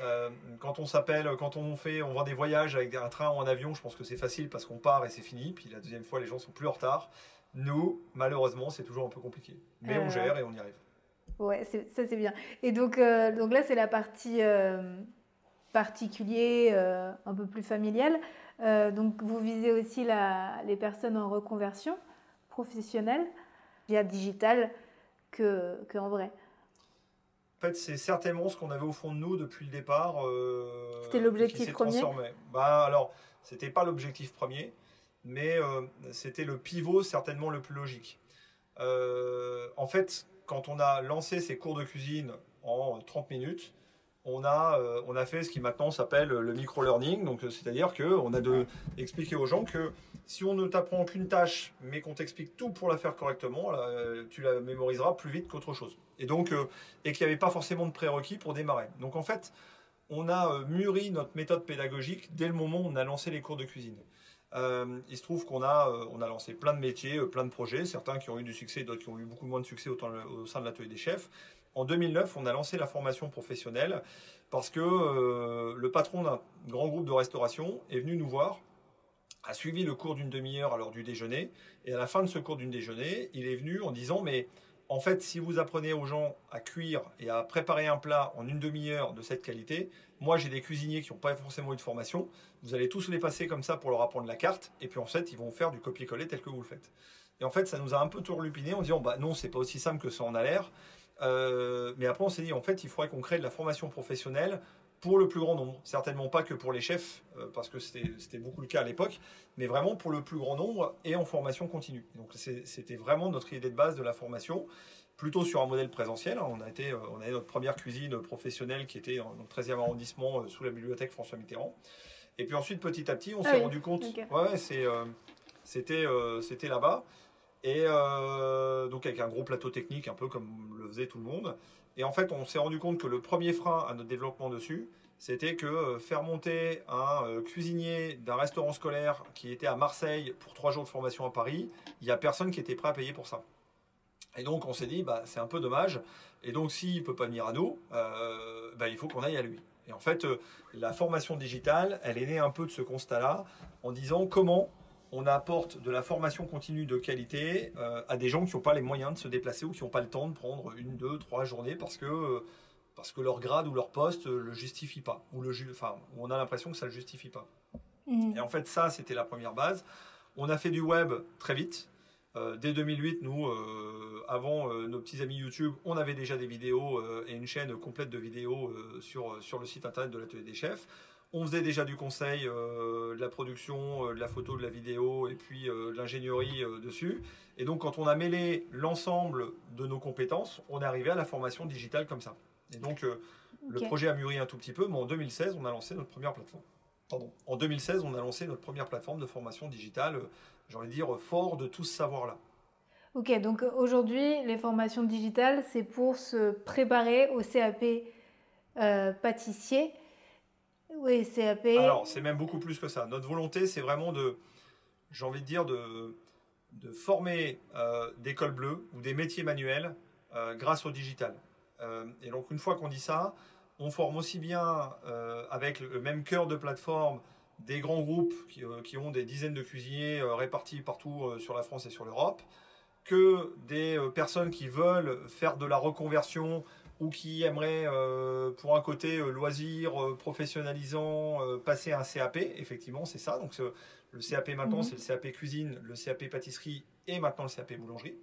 Euh, quand on s'appelle, quand on fait, on voit des voyages avec un train ou un avion, je pense que c'est facile parce qu'on part et c'est fini, puis la deuxième fois les gens sont plus en retard. Nous, malheureusement, c'est toujours un peu compliqué, mais on euh, gère et on y arrive. Ouais, ça c'est bien. Et donc, euh, donc là, c'est la partie particulier, un peu plus familiale. Donc vous visez aussi la, les personnes en reconversion professionnelle via digital que, que en vrai. En fait, c'est certainement ce qu'on avait au fond de nous depuis le départ. C'était l'objectif premier. Bah alors, c'était pas l'objectif premier, mais c'était le pivot certainement le plus logique. en fait, quand on a lancé ces cours de cuisine en 30 minutes, on a, euh, on a fait ce qui maintenant s'appelle le micro-learning. Donc, euh, c'est-à-dire qu'on a de expliquer aux gens que si on ne t'apprend qu'une tâche, mais qu'on t'explique tout pour la faire correctement, euh, tu la mémoriseras plus vite qu'autre chose. Et donc, et qu'il n'y avait pas forcément de prérequis pour démarrer. Donc, en fait, on a mûri notre méthode pédagogique dès le moment où on a lancé les cours de cuisine. il se trouve qu'on a, a lancé plein de métiers, plein de projets, certains qui ont eu du succès, d'autres qui ont eu beaucoup moins de succès au sein de l'atelier des chefs. En 2009, on a lancé la formation professionnelle parce que euh, le patron d'un grand groupe de restauration est venu nous voir, a suivi le cours d'une demi-heure à l'heure du déjeuner, et à la fin de ce cours d'une déjeuner, il est venu en disant mais en fait, si vous apprenez aux gens à cuire et à préparer un plat en une demi-heure de cette qualité, moi j'ai des cuisiniers qui n'ont pas forcément eu de formation, vous allez tous les passer comme ça pour leur apprendre la carte, et puis en fait ils vont faire du copier-coller tel que vous le faites. Et en fait, ça nous a un peu tourlupiné en disant bah non, c'est pas aussi simple que ça en a l'air. Euh, mais après, on s'est dit, en fait, il faudrait qu'on crée de la formation professionnelle pour le plus grand nombre. Certainement pas que pour les chefs, euh, parce que c'était beaucoup le cas à l'époque, mais vraiment pour le plus grand nombre et en formation continue. Donc c'était vraiment notre idée de base de la formation, plutôt sur un modèle présentiel. On a été, euh, on avait notre première cuisine professionnelle qui était dans le 13e arrondissement sous la bibliothèque François Mitterrand. Et puis ensuite, petit à petit, on ah s'est rendu compte, ouais, c'était là-bas. Et euh, donc avec un gros plateau technique, un peu comme le faisait tout le monde. Et en fait, on s'est rendu compte que le premier frein à notre développement dessus, c'était que euh, faire monter un euh, cuisinier d'un restaurant scolaire qui était à Marseille pour trois jours de formation à Paris, il n'y a personne qui était prêt à payer pour ça. Et donc on s'est dit, bah, c'est un peu dommage. Et donc s'il ne peut pas venir à nous, bah, il faut qu'on aille à lui. Et en fait, la formation digitale, elle est née un peu de ce constat-là, en disant comment on apporte de la formation continue de qualité euh, à des gens qui n'ont pas les moyens de se déplacer ou qui n'ont pas le temps de prendre une, deux, trois journées parce que, euh, parce que leur grade ou leur poste ne le justifie pas, ou le enfin, on a l'impression que ça ne le justifie pas. Mmh. Et en fait, ça, c'était la première base. On a fait du web très vite. Euh, dès 2008, nous, avant nos petits amis YouTube, on avait déjà des vidéos et une chaîne complète de vidéos sur, sur le site internet de l'atelier des chefs. On faisait déjà du conseil, euh, de la production, euh, de la photo, de la vidéo et puis euh, de l'ingénierie dessus. Et donc quand on a mêlé l'ensemble de nos compétences, on est arrivé à la formation digitale comme ça. Et donc le projet a mûri un tout petit peu, mais en 2016, on a lancé notre première plateforme. Pardon. En 2016, on a lancé notre première plateforme de formation digitale, j'ai envie de dire, fort de tout ce savoir-là. Ok, donc aujourd'hui, les formations digitales, c'est pour se préparer au CAP pâtissier. Oui, CAP. Alors, c'est même beaucoup plus que ça. Notre volonté, c'est vraiment de, j'ai envie de dire, de, de former euh, des cols bleus ou des métiers manuels euh, grâce au digital. Euh, et donc, une fois qu'on dit ça, on forme aussi bien avec le même cœur de plateforme des grands groupes qui, qui ont des dizaines de cuisiniers répartis partout sur la France et sur l'Europe, que des personnes qui veulent faire de la reconversion ou qui aimerait, euh, pour un côté euh, loisir, euh, professionnalisant, passer un CAP, effectivement, c'est ça. Donc le CAP maintenant, mhm. c'est le CAP cuisine, le CAP pâtisserie et maintenant le CAP boulangerie.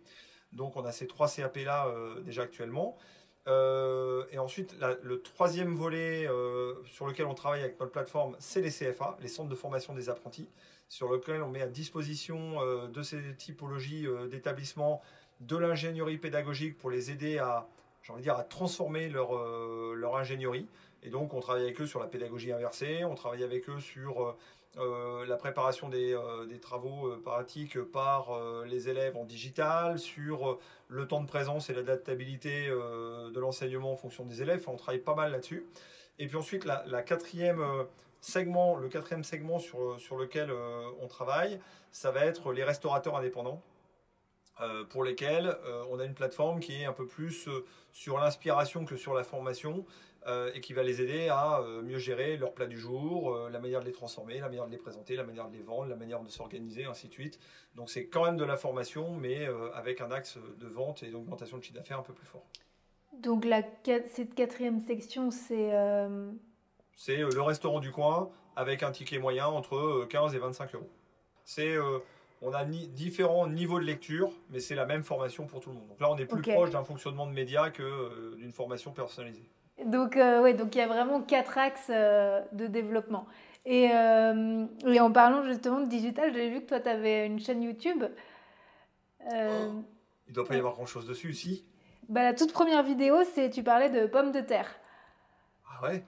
Donc on a ces trois CAP là déjà actuellement. et ensuite, le troisième volet sur lequel on travaille avec notre plateforme, c'est les CFA, les centres de formation des apprentis, sur lequel on met à disposition de ces typologies d'établissements de l'ingénierie pédagogique pour les aider à j'ai envie de dire, à transformer leur, euh, leur ingénierie. Et donc, on travaille avec eux sur la pédagogie inversée, on travaille avec eux sur euh, euh, la préparation des, des travaux pratiques par les élèves en digital, sur le temps de présence et l'adaptabilité de l'enseignement en fonction des élèves. on travaille pas mal là-dessus. Et puis ensuite, la, la quatrième segment, le quatrième segment sur, sur lequel on travaille, ça va être les restaurateurs indépendants. Euh, pour lesquels euh, on a une plateforme qui est un peu plus euh, sur l'inspiration que sur la formation et qui va les aider à mieux gérer leur plat du jour, la manière de les transformer, la manière de les présenter, la manière de les vendre, la manière de s'organiser, ainsi de suite. Donc c'est quand même de la formation, mais avec un axe de vente et d'augmentation de chiffre d'affaires un peu plus fort. Donc la, cette quatrième section, c'est... C'est le restaurant du coin avec un ticket moyen entre 15 et 25 euros. C'est on a différents niveaux de lecture, mais c'est la même formation pour tout le monde. Donc là, on est plus proche d'un fonctionnement de médias que d'une formation personnalisée. Donc, ouais, donc il y a vraiment quatre axes de développement. Et, et, en parlant justement de digital, j'ai vu que toi, tu avais une chaîne YouTube. Oh. Il ne doit pas y avoir grand-chose dessus, si bah, La toute première vidéo, c'est tu parlais de pommes de terre. Ah ouais?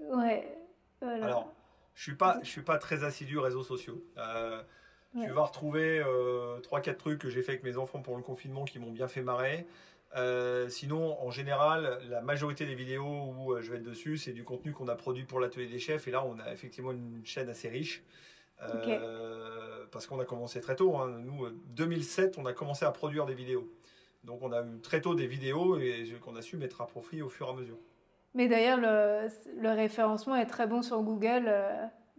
Ouais. Alors, je suis pas, je suis pas très assidu aux réseaux sociaux. Euh, Tu vas retrouver euh, 3-4 trucs que j'ai fait avec mes enfants pour le confinement qui m'ont bien fait marrer. Euh, sinon, en général, la majorité des vidéos où euh, je vais être dessus, c'est du contenu qu'on a produit pour l'atelier des chefs. Et là, on a effectivement une chaîne assez riche. Euh, parce qu'on a commencé très tôt. Hein. Nous, 2007, on a commencé à produire des vidéos. Donc on a eu très tôt des vidéos et qu'on a su mettre à profit au fur et à mesure. Mais d'ailleurs, le, référencement est très bon sur Google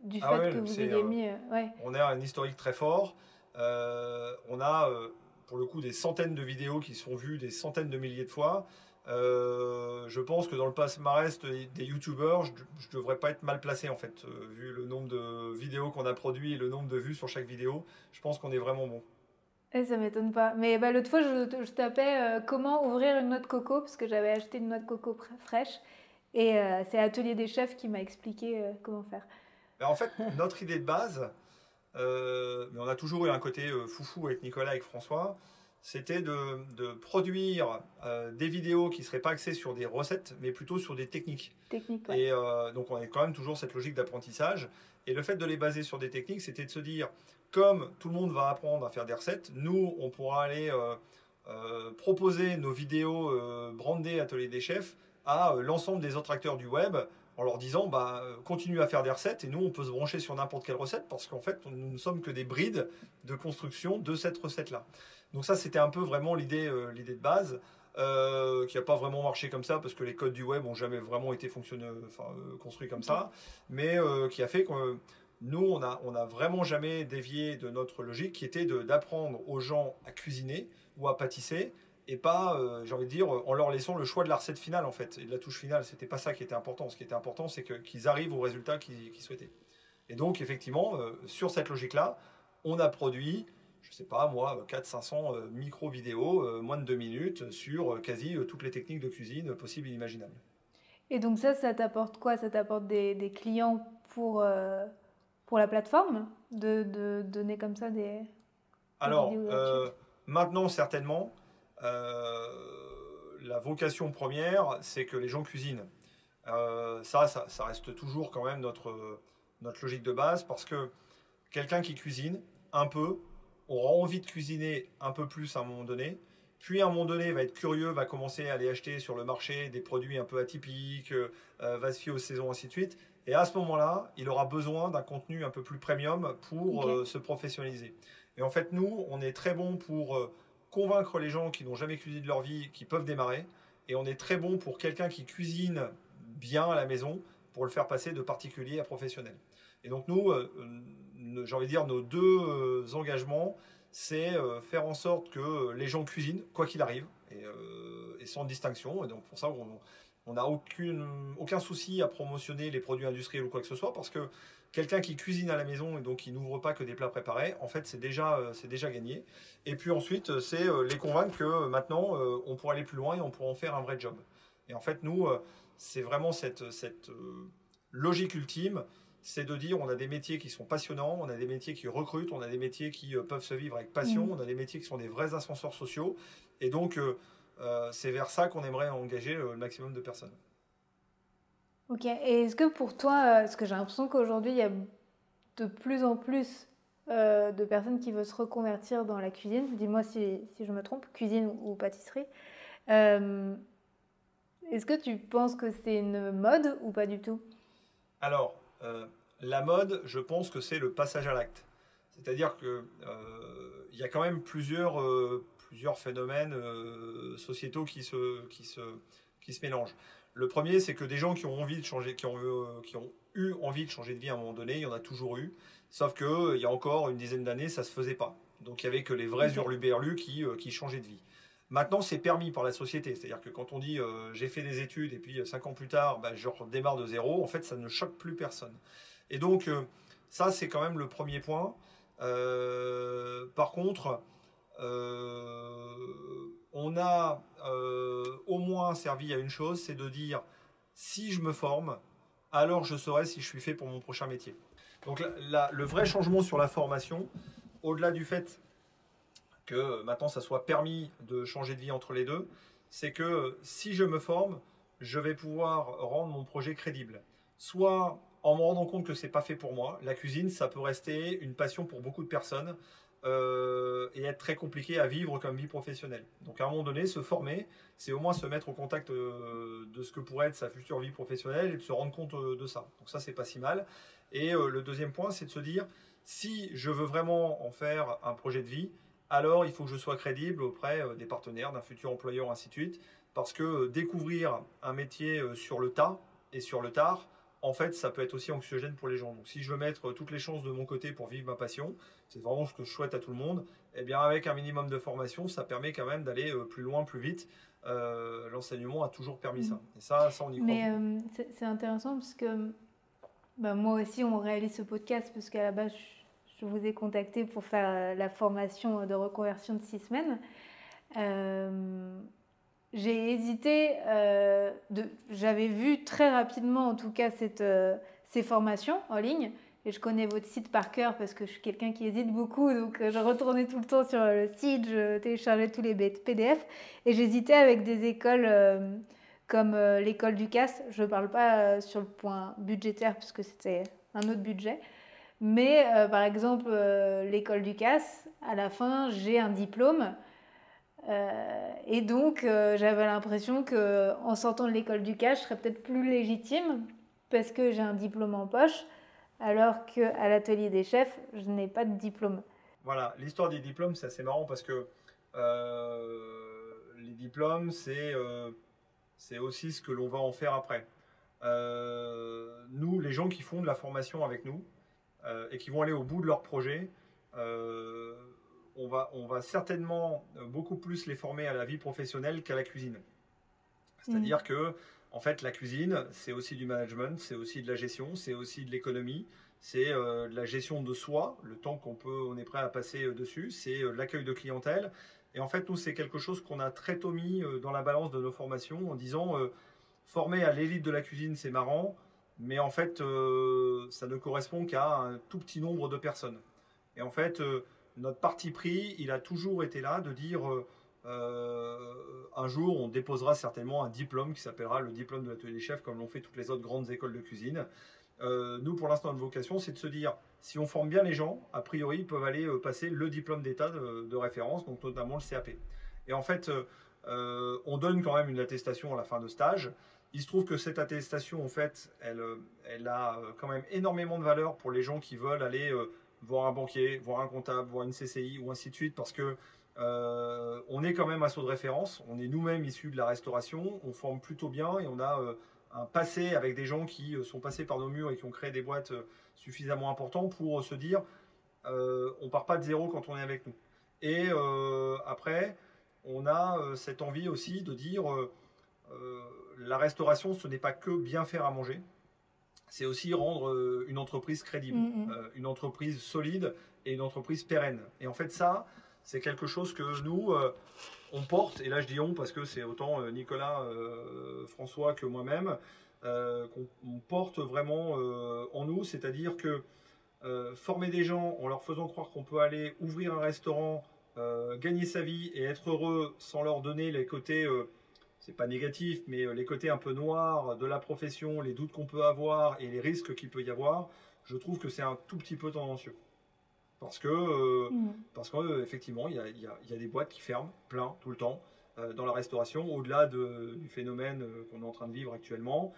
du ah fait que vous ayez mis. Euh, on a un historique très fort. on a pour le coup des centaines de vidéos qui sont vues des centaines de milliers de fois. Euh, je pense que dans le palmarès des youtubeurs, je, ne devrais pas être mal placé en fait, euh, vu le nombre de vidéos qu'on a produit et le nombre de vues sur chaque vidéo. Je pense qu'on est vraiment bon. Et eh, ça m'étonne pas. Mais bah, l'autre fois, je, je tapais euh, comment ouvrir une noix de coco, parce que j'avais acheté une noix de coco fraîche. Et c'est Atelier des chefs qui m'a expliqué comment faire. En fait, notre idée de base, mais on a toujours eu un côté foufou avec Nicolas, avec François, c'était de, produire euh, des vidéos qui ne seraient pas axées sur des recettes, mais plutôt sur des techniques. Et euh, donc on a quand même toujours cette logique d'apprentissage. Et le fait de les baser sur des techniques, c'était de se dire, comme tout le monde va apprendre à faire des recettes, nous, on pourra aller euh, proposer nos vidéos brandées Atelier des chefs à l'ensemble des autres acteurs du web en leur disant bah, continue à faire des recettes et nous on peut se brancher sur n'importe quelle recette parce qu'en fait nous ne sommes que des brides de construction de cette recette là. Donc ça, c'était un peu vraiment l'idée, euh, l'idée de base. Euh, qui n'a pas vraiment marché comme ça parce que les codes du web n'ont jamais vraiment été euh, construits comme ça, mais qui a fait que nous, on n'a on a vraiment jamais dévié de notre logique qui était d'apprendre aux gens à cuisiner ou à pâtisser et pas, j'ai envie de dire, en leur laissant le choix de la recette finale en fait, et de la touche finale. C'était pas ça qui était important. Ce qui était important, c'est qu'ils arrivent au résultat qu'ils souhaitaient. Et donc, effectivement, sur cette logique-là, on a produit je sais pas moi, 400-500 euh, micro-vidéos, euh, moins de deux minutes, sur euh, quasi toutes les techniques de cuisine possibles et imaginables. Et donc ça, ça t'apporte quoi? Ça t'apporte des, clients pour, pour la plateforme? De, donner comme ça des... Alors, maintenant certainement, la vocation première, c'est que les gens cuisinent. ça, ça, ça, reste toujours quand même notre, notre logique de base, parce que quelqu'un qui cuisine un peu, aura envie de cuisiner un peu plus à un moment donné, puis à un moment donné va être curieux, va commencer à aller acheter sur le marché des produits un peu atypiques, euh, va se fier aux saisons, ainsi de suite. Et à ce moment-là, il aura besoin d'un contenu un peu plus premium pour euh, se professionnaliser. Et en fait, nous, on est très bon pour euh, convaincre les gens qui n'ont jamais cuisiné de leur vie, qui peuvent démarrer. Et on est très bon pour quelqu'un qui cuisine bien à la maison, pour le faire passer de particulier à professionnel. Et donc nous, j'ai envie de dire, nos deux euh, engagements, c'est euh, faire en sorte que les gens cuisinent, quoi qu'il arrive, et, euh, sans distinction. Et donc pour ça, on n'a aucun souci à promotionner les produits industriels ou quoi que ce soit, parce que quelqu'un qui cuisine à la maison et donc qui n'ouvre pas que des plats préparés, en fait, c'est déjà, c'est déjà gagné. Et puis ensuite, c'est les convaincre que maintenant, on pourra aller plus loin et on pourra en faire un vrai job. Et en fait, nous, c'est vraiment cette, cette logique ultime c'est de dire on a des métiers qui sont passionnants, on a des métiers qui recrutent, on a des métiers qui euh, peuvent se vivre avec passion, mm. on a des métiers qui sont des vrais ascenseurs sociaux. Et donc, euh, euh, c'est vers ça qu'on aimerait engager le maximum de personnes. Ok, et est-ce que pour toi, parce que j'ai l'impression qu'aujourd'hui, il y a de plus en plus de personnes qui veulent se reconvertir dans la cuisine, dis-moi si, je me trompe, cuisine ou, pâtisserie. est-ce que tu penses que c'est une mode ou pas du tout? Alors, euh, la mode, je pense que c'est le passage à l'acte. C'est-à-dire que euh, il y a quand même plusieurs, euh, plusieurs phénomènes sociétaux qui se, qui, se, qui se mélangent. Le premier, c'est que des gens qui ont envie de changer, qui ont, qui ont eu envie de changer de vie à un moment donné, il y en a toujours eu. Sauf qu'il y a encore une dizaine d'années, ça se faisait pas. Donc il y avait que les vrais hurluberlus qui, qui changeaient de vie. Maintenant, c'est permis par la société. C'est-à-dire que quand on dit j'ai fait des études et puis cinq ans plus tard, bah, je redémarre de zéro, en fait, ça ne choque plus personne. Et donc, ça, c'est quand même le premier point. par contre, on a au moins servi à une chose, c'est de dire si je me forme, alors je saurai si je suis fait pour mon prochain métier. Donc le vrai changement sur la formation, au-delà du fait que maintenant ça soit permis de changer de vie entre les deux, c'est que si je me forme, je vais pouvoir rendre mon projet crédible. Soit en me rendant compte que c'est pas fait pour moi, la cuisine, ça peut rester une passion pour beaucoup de personnes. Euh, et être très compliqué à vivre comme vie professionnelle. Donc à un moment donné, se former, c'est au moins se mettre au contact euh, de ce que pourrait être sa future vie professionnelle et de se rendre compte euh, de ça. Donc ça, c'est pas si mal. Et le deuxième point, c'est de se dire, si je veux vraiment en faire un projet de vie, alors il faut que je sois crédible auprès des partenaires, d'un futur employeur, ainsi de suite. Parce que découvrir un métier sur le tas et sur le tard, en fait, ça peut être aussi anxiogène pour les gens. Donc, si je veux mettre toutes les chances de mon côté pour vivre ma passion, c'est vraiment ce que je souhaite à tout le monde. Eh bien, avec un minimum de formation, ça permet quand même d'aller euh, plus loin, plus vite. Euh, l'enseignement a toujours permis ça. Et ça, ça on y croit. Mais euh, c'est intéressant parce que bah, moi aussi, on réalise ce podcast parce qu'à la base, je, vous ai contacté pour faire la formation de reconversion de six semaines j'ai hésité. Euh, j'avais vu très rapidement, en tout cas, euh, ces formations en ligne. Et je connais votre site par cœur parce que je suis quelqu'un qui hésite beaucoup. Donc, euh, je retournais tout le temps sur le site, je téléchargeais tous les PDF. Et j'hésitais avec des écoles comme l'école du CAS. Je ne parle pas sur le point budgétaire puisque c'était un autre budget. Mais par exemple, l'école du CAS, à la fin, j'ai un diplôme euh, et donc, euh, j'avais l'impression que en sortant de l'école du cash, je serais peut-être plus légitime parce que j'ai un diplôme en poche, alors qu'à l'atelier des chefs, je n'ai pas de diplôme. Voilà, l'histoire des diplômes, c'est assez marrant parce que euh, les diplômes, c'est c'est aussi ce que l'on va en faire après. nous, les gens qui font de la formation avec nous et qui vont aller au bout de leur projet, on va, on va certainement euh, beaucoup plus les former à la vie professionnelle qu'à la cuisine. C'est-à-dire mm. que, en fait, la cuisine, c'est aussi du management, c'est aussi de la gestion, c'est aussi de l'économie, c'est euh, de la gestion de soi, le temps qu'on peut, on est prêt à passer euh, dessus, c'est l'accueil de clientèle. Et en fait, nous, c'est quelque chose qu'on a très tôt mis dans la balance de nos formations en disant former à l'élite de la cuisine, c'est marrant, mais en fait, ça ne correspond qu'à un tout petit nombre de personnes. Et en fait, notre parti pris, il a toujours été là de dire euh, euh, un jour, on déposera certainement un diplôme qui s'appellera le diplôme de l'atelier chef, comme l'ont fait toutes les autres grandes écoles de cuisine. Euh, nous, pour l'instant, notre vocation, c'est de se dire, si on forme bien les gens, a priori, ils peuvent aller passer le diplôme d'état de, référence, donc notamment le CAP. Et en fait, on donne quand même une attestation à la fin de stage. Il se trouve que cette attestation, en fait, elle, elle a quand même énormément de valeur pour les gens qui veulent aller voir un banquier, voir un comptable, voir une CCI ou ainsi de suite, parce que euh, on est quand même un saut de référence, on est nous-mêmes issus de la restauration, on forme plutôt bien et on a euh, un passé avec des gens qui euh, sont passés par nos murs et qui ont créé des boîtes suffisamment importantes pour se dire on part pas de zéro quand on est avec nous. Et après, on a cette envie aussi de dire la restauration, ce n'est pas que bien faire à manger, c'est aussi rendre euh, une entreprise crédible, mm, mm. Euh, une entreprise solide et une entreprise pérenne. Et en fait, ça, c'est quelque chose que nous, euh, on porte, et là je dis on parce que c'est autant Nicolas, François que moi-même, qu'on porte vraiment en nous, c'est-à-dire que former des gens en leur faisant croire qu'on peut aller ouvrir un restaurant, gagner sa vie et être heureux sans leur donner les côtés c'est pas négatif, mais euh, les côtés un peu noirs de la profession, les doutes qu'on peut avoir et les risques qu'il peut y avoir, je trouve que c'est un tout petit peu tendancieux. Parce que, euh, mm. parce qu'effectivement, il y a, des boîtes qui ferment plein tout le temps euh, dans la restauration, au-delà du phénomène qu'on est en train de vivre actuellement.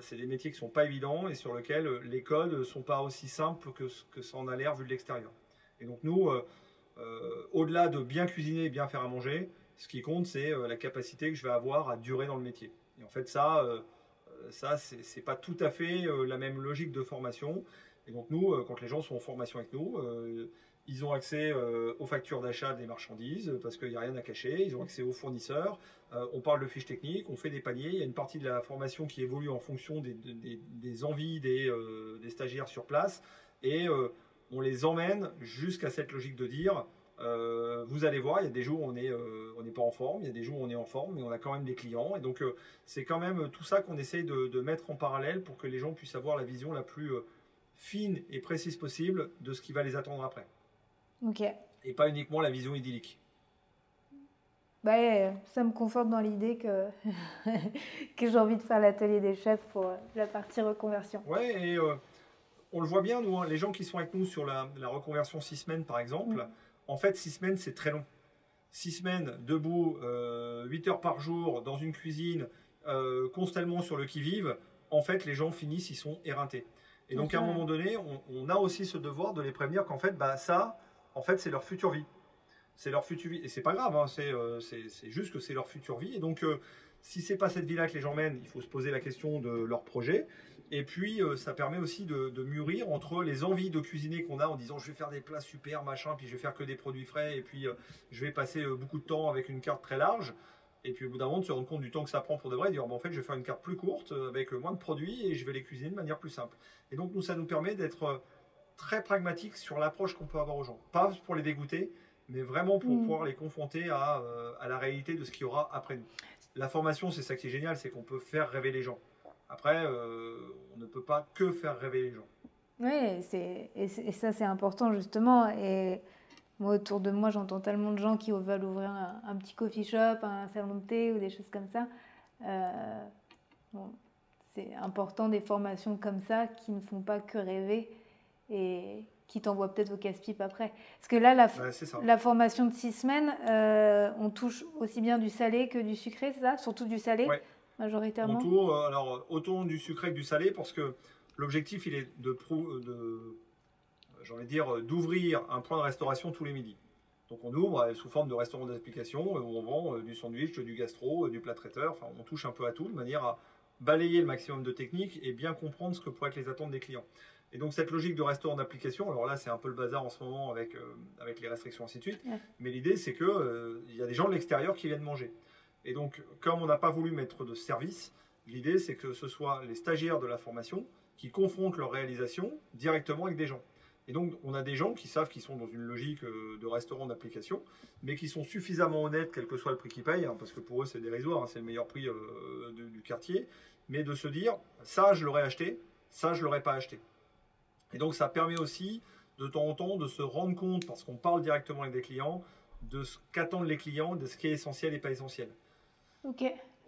c'est des métiers qui sont pas évidents et sur lesquels les codes sont pas aussi simples que, que ça en a l'air vu de l'extérieur. Et donc nous, au-delà de bien cuisiner, bien faire à manger, ce qui compte, c'est euh, la capacité que je vais avoir à durer dans le métier. Et en fait, ça, euh, euh, ça c'est pas tout à fait la même logique de formation. Et donc nous, quand les gens sont en formation avec nous, Ils ont accès euh, aux factures d'achat des marchandises parce qu'il n'y a rien à cacher. Ils ont accès aux fournisseurs. Euh, on parle de fiches techniques, on fait des paniers. Il y a une partie de la formation qui évolue en fonction des, envies des, euh, stagiaires sur place. Et euh, on les emmène jusqu'à cette logique de dire euh, vous allez voir, il y a des jours où on n'est euh, pas en forme, il y a des jours où on est en forme, mais on a quand même des clients. Et donc, euh, c'est quand même tout ça qu'on essaye de, de mettre en parallèle pour que les gens puissent avoir la vision la plus fine et précise possible de ce qui va les attendre après. Ok. Et pas uniquement la vision idyllique. Bah, ça me conforte dans l'idée que, [laughs] que j'ai envie de faire l'atelier des chefs pour la partie reconversion. Ouais, et on le voit bien, nous, hein, les gens qui sont avec nous sur la, la reconversion six semaines, par exemple, Mm. En fait, six semaines, c'est très long. Six semaines debout, euh, 8 heures par jour, dans une cuisine, euh, constamment sur le qui-vive, en fait, les gens finissent, ils sont éreintés. Et donc, à un moment donné, on, on a aussi ce devoir de les prévenir qu'en fait, bah, ça, en fait, c'est leur future vie. C'est leur future vie. Et c'est pas grave, hein, c'est euh, c'est juste que c'est leur future vie. Et donc, euh, si c'est pas cette vie-là que les gens mènent, il faut se poser la question de leur projet. Et puis, euh, ça permet aussi de, de mûrir entre les envies de cuisiner qu'on a en disant je vais faire des plats super, machin, puis je vais faire que des produits frais, et puis euh, je vais passer euh, beaucoup de temps avec une carte très large. Et puis, au bout d'un moment, de se rendre compte du temps que ça prend pour de vrai, et dire bon, en fait, je vais faire une carte plus courte, avec moins de produits, et je vais les cuisiner de manière plus simple. Et donc, nous, ça nous permet d'être très pragmatique sur l'approche qu'on peut avoir aux gens. Pas pour les dégoûter, mais vraiment pour Mm. pouvoir les confronter à, à la réalité de ce qu'il y aura après nous. La formation, c'est ça qui est génial, c'est qu'on peut faire rêver les gens. Après, euh, on ne peut pas que faire rêver les gens. Oui, et, et ça c'est important justement. Et moi autour de moi, j'entends tellement de gens qui veulent ouvrir un, un petit coffee shop, un salon de thé ou des choses comme ça. Euh, bon, c'est important des formations comme ça qui ne font pas que rêver et qui t'envoient peut-être au casse-pipe après. Parce que là, Ouais, la formation de six semaines, euh, on touche aussi bien du salé que du sucré, c'est ça? Surtout du salé, Ouais. Majoritairement. Autour, euh, alors, euh, autant du sucré que du salé, parce que l'objectif, il est de, de euh, dire, euh, d'ouvrir un point de restauration tous les midis. Donc on ouvre euh, sous forme de restaurant d'application euh, où on vend euh, du sandwich, du gastro, euh, du plat traiteur. Enfin, on touche un peu à tout de manière à balayer le maximum de techniques et bien comprendre ce que pourraient être les attentes des clients. Et donc cette logique de restaurant d'application, alors là c'est un peu le bazar en ce moment avec, euh, avec les restrictions ainsi de suite, Ouais. mais l'idée c'est que euh, il y a des gens de l'extérieur qui viennent manger. Et donc comme on n'a pas voulu mettre de service, l'idée c'est que ce soit les stagiaires de la formation qui confrontent leur réalisation directement avec des gens. Et donc on a des gens qui savent qu'ils sont dans une logique euh, de restaurant d'application, mais qui sont suffisamment honnêtes, quel que soit le prix qu'ils payent, hein, parce que pour eux c'est dérisoire, hein, c'est le meilleur prix euh, du quartier, mais de se dire ça je l'aurais acheté, ça je l'aurais pas acheté. Et donc ça permet aussi de temps en temps de se rendre compte, parce qu'on parle directement avec des clients, de ce qu'attendent les clients, de ce qui est essentiel et pas essentiel.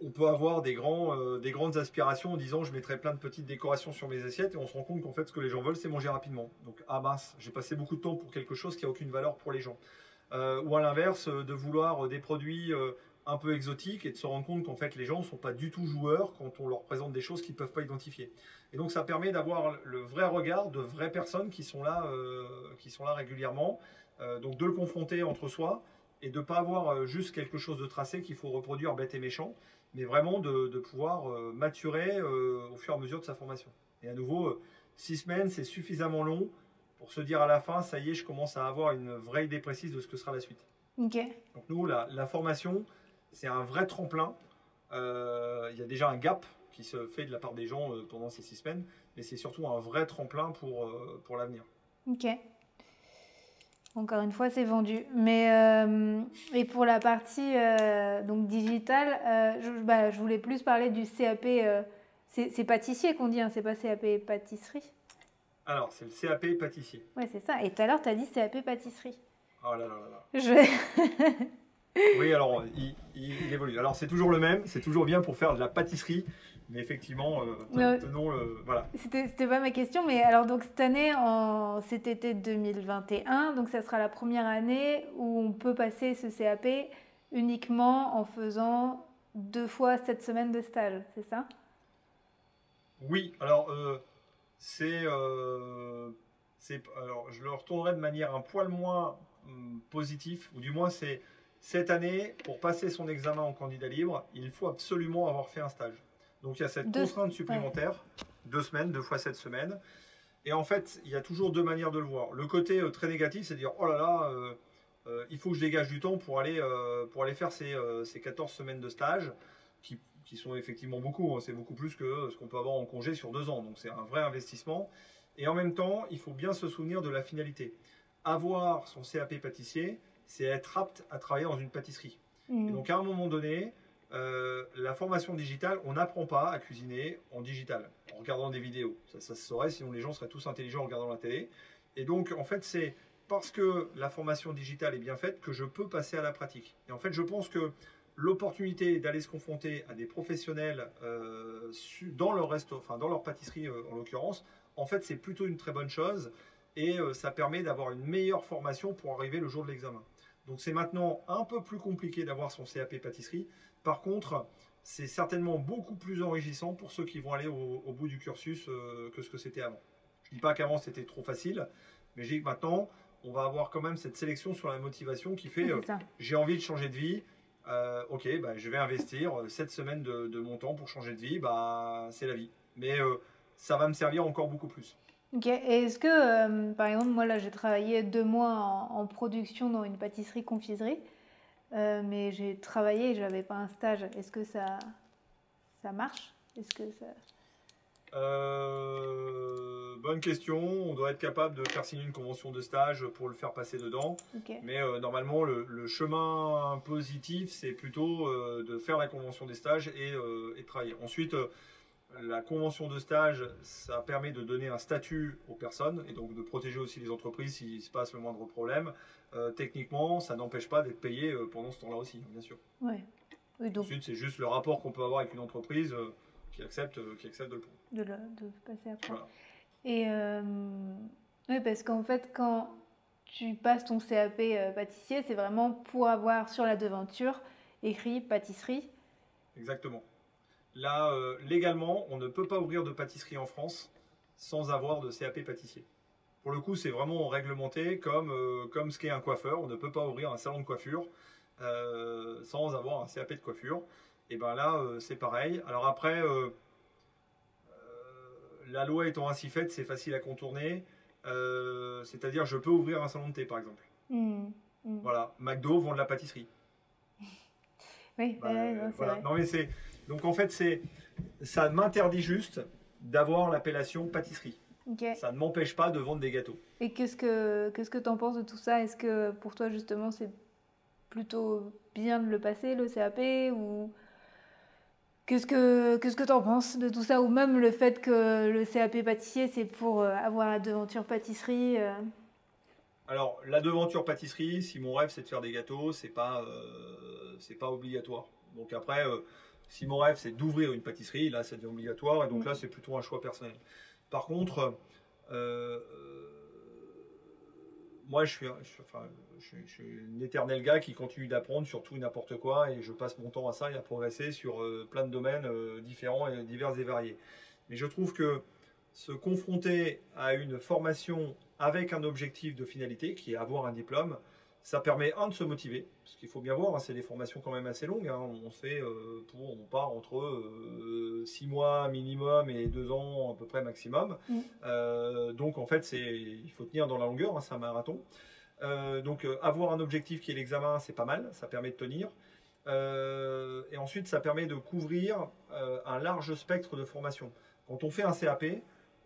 On peut avoir des, grands, euh, des grandes aspirations en disant je mettrai plein de petites décorations sur mes assiettes et on se rend compte qu'en fait ce que les gens veulent c'est manger rapidement. Donc ah mince, j'ai passé beaucoup de temps pour quelque chose qui a aucune valeur pour les gens. Euh, ou à l'inverse, euh, de vouloir des produits un peu exotiques et de se rendre compte qu'en fait les gens ne sont pas du tout joueurs quand on leur présente des choses qu'ils ne peuvent pas identifier. Et donc ça permet d'avoir le vrai regard de vraies personnes qui sont là, qui sont là régulièrement, donc de le confronter entre soi et de ne pas avoir euh, juste quelque chose de tracé qu'il faut reproduire bête et méchant, mais vraiment de, de pouvoir euh, maturer euh, au fur et à mesure de sa formation. Et à nouveau, six semaines, c'est suffisamment long pour se dire à la fin, ça y est, je commence à avoir une vraie idée précise de ce que sera la suite. Donc nous, la, la formation, c'est un vrai tremplin. Euh, Il y a déjà un gap qui se fait de la part des gens pendant ces six semaines, mais c'est surtout un vrai tremplin pour, pour l'avenir. Ok. Encore une fois, c'est vendu. Mais euh, et pour la partie euh, donc digitale, euh, je, bah, je voulais plus parler du CAP. c'est c'est pâtissier qu'on dit, hein, c'est pas CAP pâtisserie. Alors, c'est le CAP pâtissier. Ouais, c'est ça. Et tout à l'heure, tu as dit CAP pâtisserie. Oh là là là là. Je... Oui, alors il, il- il évolue. Alors c'est toujours le même, c'est toujours bien pour faire de la pâtisserie, mais effectivement, euh, tenons le. Voilà. C'était pas ma question, mais alors donc cette année, en cet été 2021, donc ça sera la première année où on peut passer ce CAP uniquement en faisant deux fois cette semaine de stage, c'est ça? Oui, alors euh, c'est. euh, c'est- alors je le retournerai de manière un poil moins hum, positif, ou du moins c'est. Cette année, pour passer son examen en candidat libre, il faut absolument avoir fait un stage. Donc il y a cette Deux- contrainte supplémentaire, deux semaines, deux fois cette semaine. Et en fait, il y a toujours deux manières de le voir. Le côté très négatif, c'est de dire, oh là là, il faut que je dégage du temps pour aller, pour aller faire ces, ces 14 semaines de stage, qui, qui sont effectivement beaucoup, hein. c'est beaucoup plus que ce qu'on peut avoir en congé sur deux ans. Donc c'est un vrai investissement. Et en même temps, il faut bien se souvenir de la finalité. Avoir son CAP pâtissier, c'est être apte à travailler dans une pâtisserie. Mmh. donc à un moment donné, euh, la formation digitale, on n'apprend pas à cuisiner en digital, en regardant des vidéos. Ça, se saurait, sinon les gens seraient tous intelligents en regardant la télé. Et donc, en fait, c'est parce que la formation digitale est bien faite que je peux passer à la pratique. Et en fait, je pense que l'opportunité d'aller se confronter à des professionnels euh, dans leur resto, enfin dans leur pâtisserie euh, en l'occurrence, en fait, c'est plutôt une très bonne chose et ça permet d'avoir une meilleure formation pour arriver le jour de l'examen. Donc c'est maintenant un peu plus compliqué d'avoir son CAP pâtisserie, par contre, c'est certainement beaucoup plus enrichissant pour ceux qui vont aller au, bout du cursus euh, que ce que c'était avant. Je ne dis pas qu'avant c'était trop facile, mais je dis que maintenant, on va avoir quand même cette sélection sur la motivation qui fait euh, j'ai envie de changer de vie. Euh, ok, bah, je vais investir 7 semaines de, mon temps pour changer de vie, bah, c'est la vie. Mais ça va me servir encore beaucoup plus. Ok, et est-ce que, par exemple, moi là j'ai travaillé deux mois en production dans une pâtisserie-confiserie. Euh, mais j'ai travaillé, je n'avais pas un stage. Est-ce que ça, ça marche? Est-ce que ça... Euh, bonne question. On doit être capable de faire signer une convention de stage pour le faire passer dedans. Mais euh, normalement, le, chemin positif, c'est plutôt de faire la convention des stages et, et travailler. Ensuite, la convention de stage, ça permet de donner un statut aux personnes et donc de protéger aussi les entreprises s'il se passe le moindre problème. Euh, techniquement, ça n'empêche pas d'être payé euh, pendant ce temps-là aussi, bien sûr. Ouais. Ensuite, c'est juste le rapport qu'on peut avoir avec une entreprise euh, qui, accepte, qui accepte de le De, de passer après. Et oui, parce qu'en fait, quand tu passes ton CAP pâtissier, c'est vraiment pour avoir sur la devanture écrit pâtisserie. Exactement. Là, euh, légalement, on ne peut pas ouvrir de pâtisserie en France sans avoir de CAP pâtissier. Pour le coup, c'est vraiment réglementé comme, euh, comme ce qu'est un coiffeur. On ne peut pas ouvrir un salon de coiffure euh, sans avoir un CAP de coiffure. Et bien là, c'est pareil. Alors après, la loi étant ainsi faite, c'est facile à contourner. C'est-à-dire, je peux ouvrir un salon de thé, par exemple. Mmh, mmh. Voilà, McDo vend de la pâtisserie. [laughs] oui, bah, vrai. Non, mais c'est donc en fait, c'est, ça m'interdit juste d'avoir l'appellation pâtisserie. Ça ne m'empêche pas de vendre des gâteaux. Et qu'est-ce que qu'est-ce que tu en penses de tout ça? Est-ce que pour toi justement c'est plutôt bien de le passer le CAP ou qu'est-ce que qu'est-ce que tu en penses de tout ça? Ou même le fait que le CAP pâtissier c'est pour euh, avoir la devanture pâtisserie euh? Alors la devanture pâtisserie, si mon rêve c'est de faire des gâteaux, c'est pas euh, c'est pas obligatoire. Donc après si mon rêve c'est d'ouvrir une pâtisserie, là ça devient obligatoire et donc mm. là c'est plutôt un choix personnel. Par contre, euh, euh, moi je suis, je, suis, un éternel gars qui continue d'apprendre sur tout et n'importe quoi et je passe mon temps à ça et à progresser sur euh, plein de domaines différents et divers et variés. Mais je trouve que se confronter à une formation avec un objectif de finalité qui est avoir un diplôme, ça permet, un, de se motiver, parce qu'il faut bien voir, hein, c'est des formations quand même assez longues. Hein. on fait euh, pour, on part entre 6 euh, mois minimum et 2 ans à peu près maximum. Mm. Euh, donc en fait, c'est, il faut tenir dans la longueur, hein, c'est un marathon. donc avoir un objectif qui est l'examen, c'est pas mal, ça permet de tenir. et ensuite, ça permet de couvrir un large spectre de formations. Quand on fait un CAP,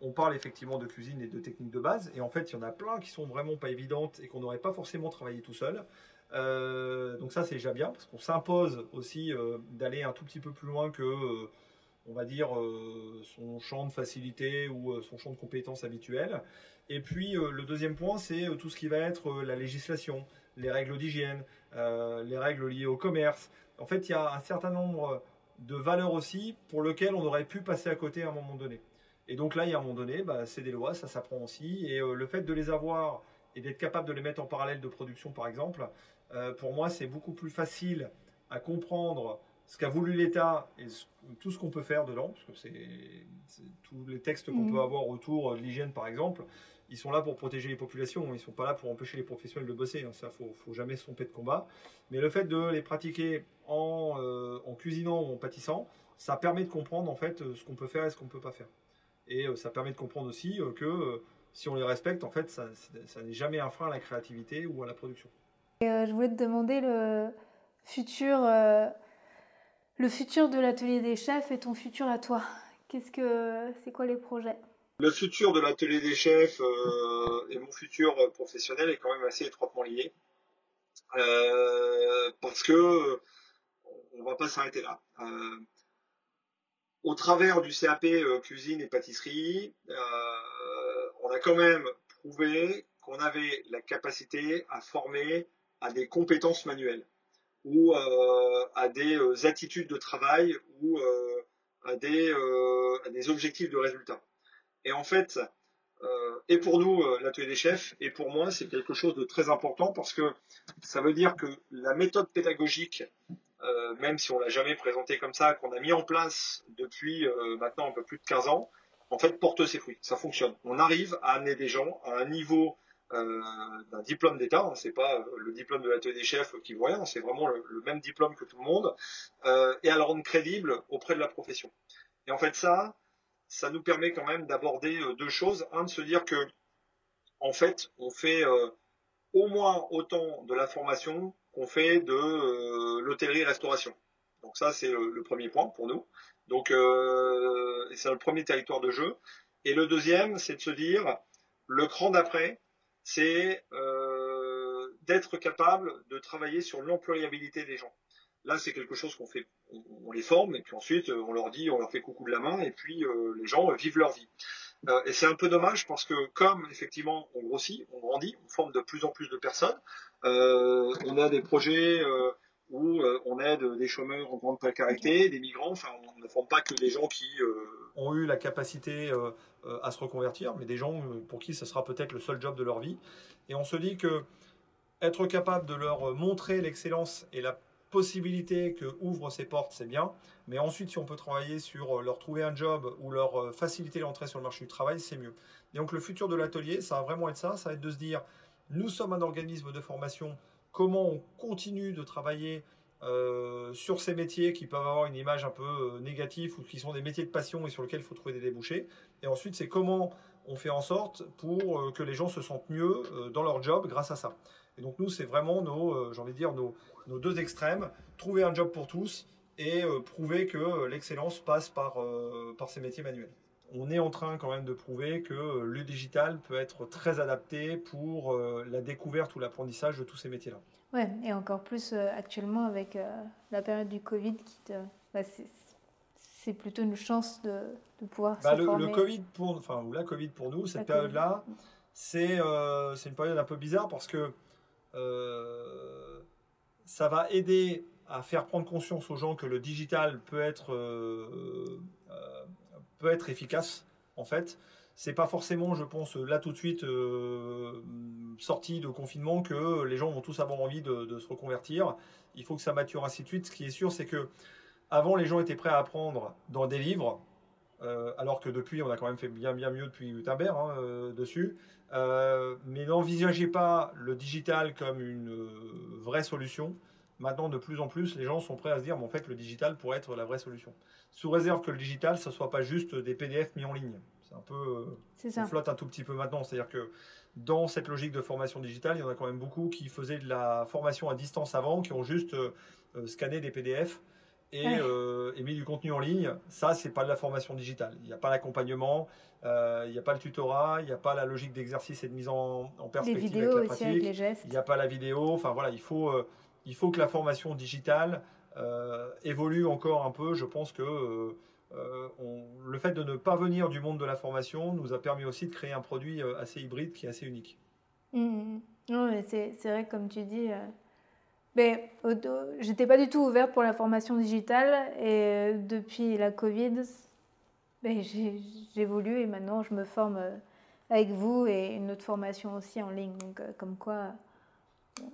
on parle effectivement de cuisine et de techniques de base, et en fait, il y en a plein qui sont vraiment pas évidentes et qu'on n'aurait pas forcément travaillé tout seul. Euh, donc ça, c'est déjà bien, parce qu'on s'impose aussi euh, d'aller un tout petit peu plus loin que, euh, on va dire, son champ de facilité ou son champ de compétences habituel. Et puis, le deuxième point, c'est tout ce qui va être la législation, les règles d'hygiène, les règles liées au commerce. En fait, il y a un certain nombre de valeurs aussi pour lesquelles on aurait pu passer à côté à un moment donné. Et donc là, il y a un moment donné, bah, c'est des lois, ça s'apprend aussi. Et euh, le fait de les avoir et d'être capable de les mettre en parallèle de production, par exemple, euh, pour moi, c'est beaucoup plus facile à comprendre ce qu'a voulu l'État et tout ce qu'on peut faire dedans, parce que c'est tous les textes qu'on mmh. peut avoir autour de l'hygiène, par exemple, ils sont là pour protéger les populations, ils ne sont pas là pour empêcher les professionnels de bosser, hein. ça, faut, faut jamais se tromper de combat. Mais le fait de les pratiquer en, euh, en cuisinant ou en pâtissant, ça permet de comprendre en fait ce qu'on peut faire et ce qu'on ne peut pas faire. Et ça permet de comprendre aussi que si on les respecte, en fait, ça, ça n'est jamais un frein à la créativité ou à la production. je voulais te demander le futur, le futur de l'atelier des chefs et ton futur à toi. Qu'est-ce que c'est quoi les projets? Le futur de l'atelier des chefs euh, et mon futur professionnel est quand même assez étroitement lié euh, parce que on va pas s'arrêter là. Euh, au travers du CAP cuisine et pâtisserie, on a quand même prouvé qu'on avait la capacité à former à des compétences manuelles ou à des attitudes de travail ou à des, euh, des objectifs de résultats. Et en fait, euh, et pour nous, euh, l'atelier des chefs, et pour moi, c'est quelque chose de très important parce que ça veut dire que la méthode pédagogique, même si on l'a jamais présentée comme ça, qu'on a mis en place depuis maintenant un peu plus de 15 ans, en fait, porte ses fruits. Ça fonctionne. On arrive à amener des gens à un niveau euh, d'un diplôme d'État. Hein, c'est pas euh, le diplôme de l'atelier des chefs qui vaut rien, c'est vraiment le, même diplôme que tout le monde, euh, et à le rendre crédible auprès de la profession. Et en fait, ça, ça nous permet quand même d'aborder deux choses. Un, de se dire que, en fait, on fait au moins autant de la formation qu'on fait de l'hôtellerie-restauration. Donc ça, c'est le, premier point pour nous. Donc, c'est le premier territoire de jeu. Et le deuxième, c'est de se dire, le cran d'après, c'est euh, d'être capable de travailler sur l'employabilité des gens. Là, c'est quelque chose qu'on fait, on, les forme et puis ensuite on leur dit, on leur fait coucou de la main et puis euh, les gens vivent leur vie. Euh, et c'est un peu dommage parce que comme effectivement on grossit, on grandit, on forme de plus en plus de personnes, on a des projets où on aide des chômeurs en grande précarité, des migrants, enfin on ne forme pas que des gens qui ont eu la capacité euh, à se reconvertir, mais des gens euh, pour qui ce sera peut-être le seul job de leur vie. Et on se dit que être capable de leur montrer l'excellence et la possibilité que ouvrent ces portes, c'est bien. Mais ensuite, si on peut travailler sur euh, leur trouver un job ou leur faciliter l'entrée sur le marché du travail, c'est mieux. Et donc le futur de l'atelier, ça va vraiment être ça. Ça va être de se dire, nous sommes un organisme de formation. Comment on continue de travailler euh, sur ces métiers qui peuvent avoir une image un peu euh, négative ou qui sont des métiers de passion et sur lesquels il faut trouver des débouchés? Et ensuite, c'est comment on fait en sorte pour euh, que les gens se sentent mieux dans leur job grâce à ça. Et donc nous, c'est vraiment nos, j'ai envie de dire, nos, nos, deux extrêmes, trouver un job pour tous et prouver que l'excellence passe par, par ces métiers manuels. On est en train quand même de prouver que le digital peut être très adapté pour la découverte ou l'apprentissage de tous ces métiers-là. Ouais, et encore plus euh, actuellement avec euh, la période du Covid, qui te, bah, c'est plutôt une chance de, de pouvoir bah, se le, le, Covid pour, enfin, ou la Covid pour nous, cette période-là, c'est euh, c'est une période un peu bizarre parce que ça va aider à faire prendre conscience aux gens que le digital peut être, peut être efficace, en fait c'est pas forcément, je pense, là tout de suite euh, sorti de confinement que les gens vont tous avoir envie de, se reconvertir. Il faut que ça mature ainsi de suite. Ce qui est sûr, c'est que avant, les gens étaient prêts à apprendre dans des livres, euh, alors que depuis, on a quand même fait bien bien mieux depuis Gutenberg hein, euh, mais n'envisagez pas le digital comme une vraie solution. Maintenant, de plus en plus, les gens sont prêts à se dire, mais en fait, le digital pourrait être la vraie solution. Sous réserve que le digital, ce soit pas juste des PDF mis en ligne. C'est un peu. Ça. On flotte un tout petit peu maintenant. C'est-à-dire que dans cette logique de formation digitale, il y en a quand même beaucoup qui faisaient de la formation à distance avant, qui ont juste euh, euh, scanné des PDF et, euh, mis du contenu en ligne. Ça, c'est pas de la formation digitale. Il n'y a pas l'accompagnement, il n'y a pas le tutorat, il n'y a pas la logique d'exercice et de mise en, perspective avec la pratique. Il n'y a pas la vidéo. Enfin voilà, il faut, il faut que la formation digitale évolue encore un peu. Je pense que euh, le fait de ne pas venir du monde de la formation nous a permis aussi de créer un produit euh, assez hybride qui est assez unique. Mmh. c'est vrai, comme tu dis. Euh, mais j'étais pas du tout ouverte pour la formation digitale et depuis la Covid, ben, j'évolue et maintenant je me forme avec vous et une autre formation aussi en ligne. Donc, comme quoi,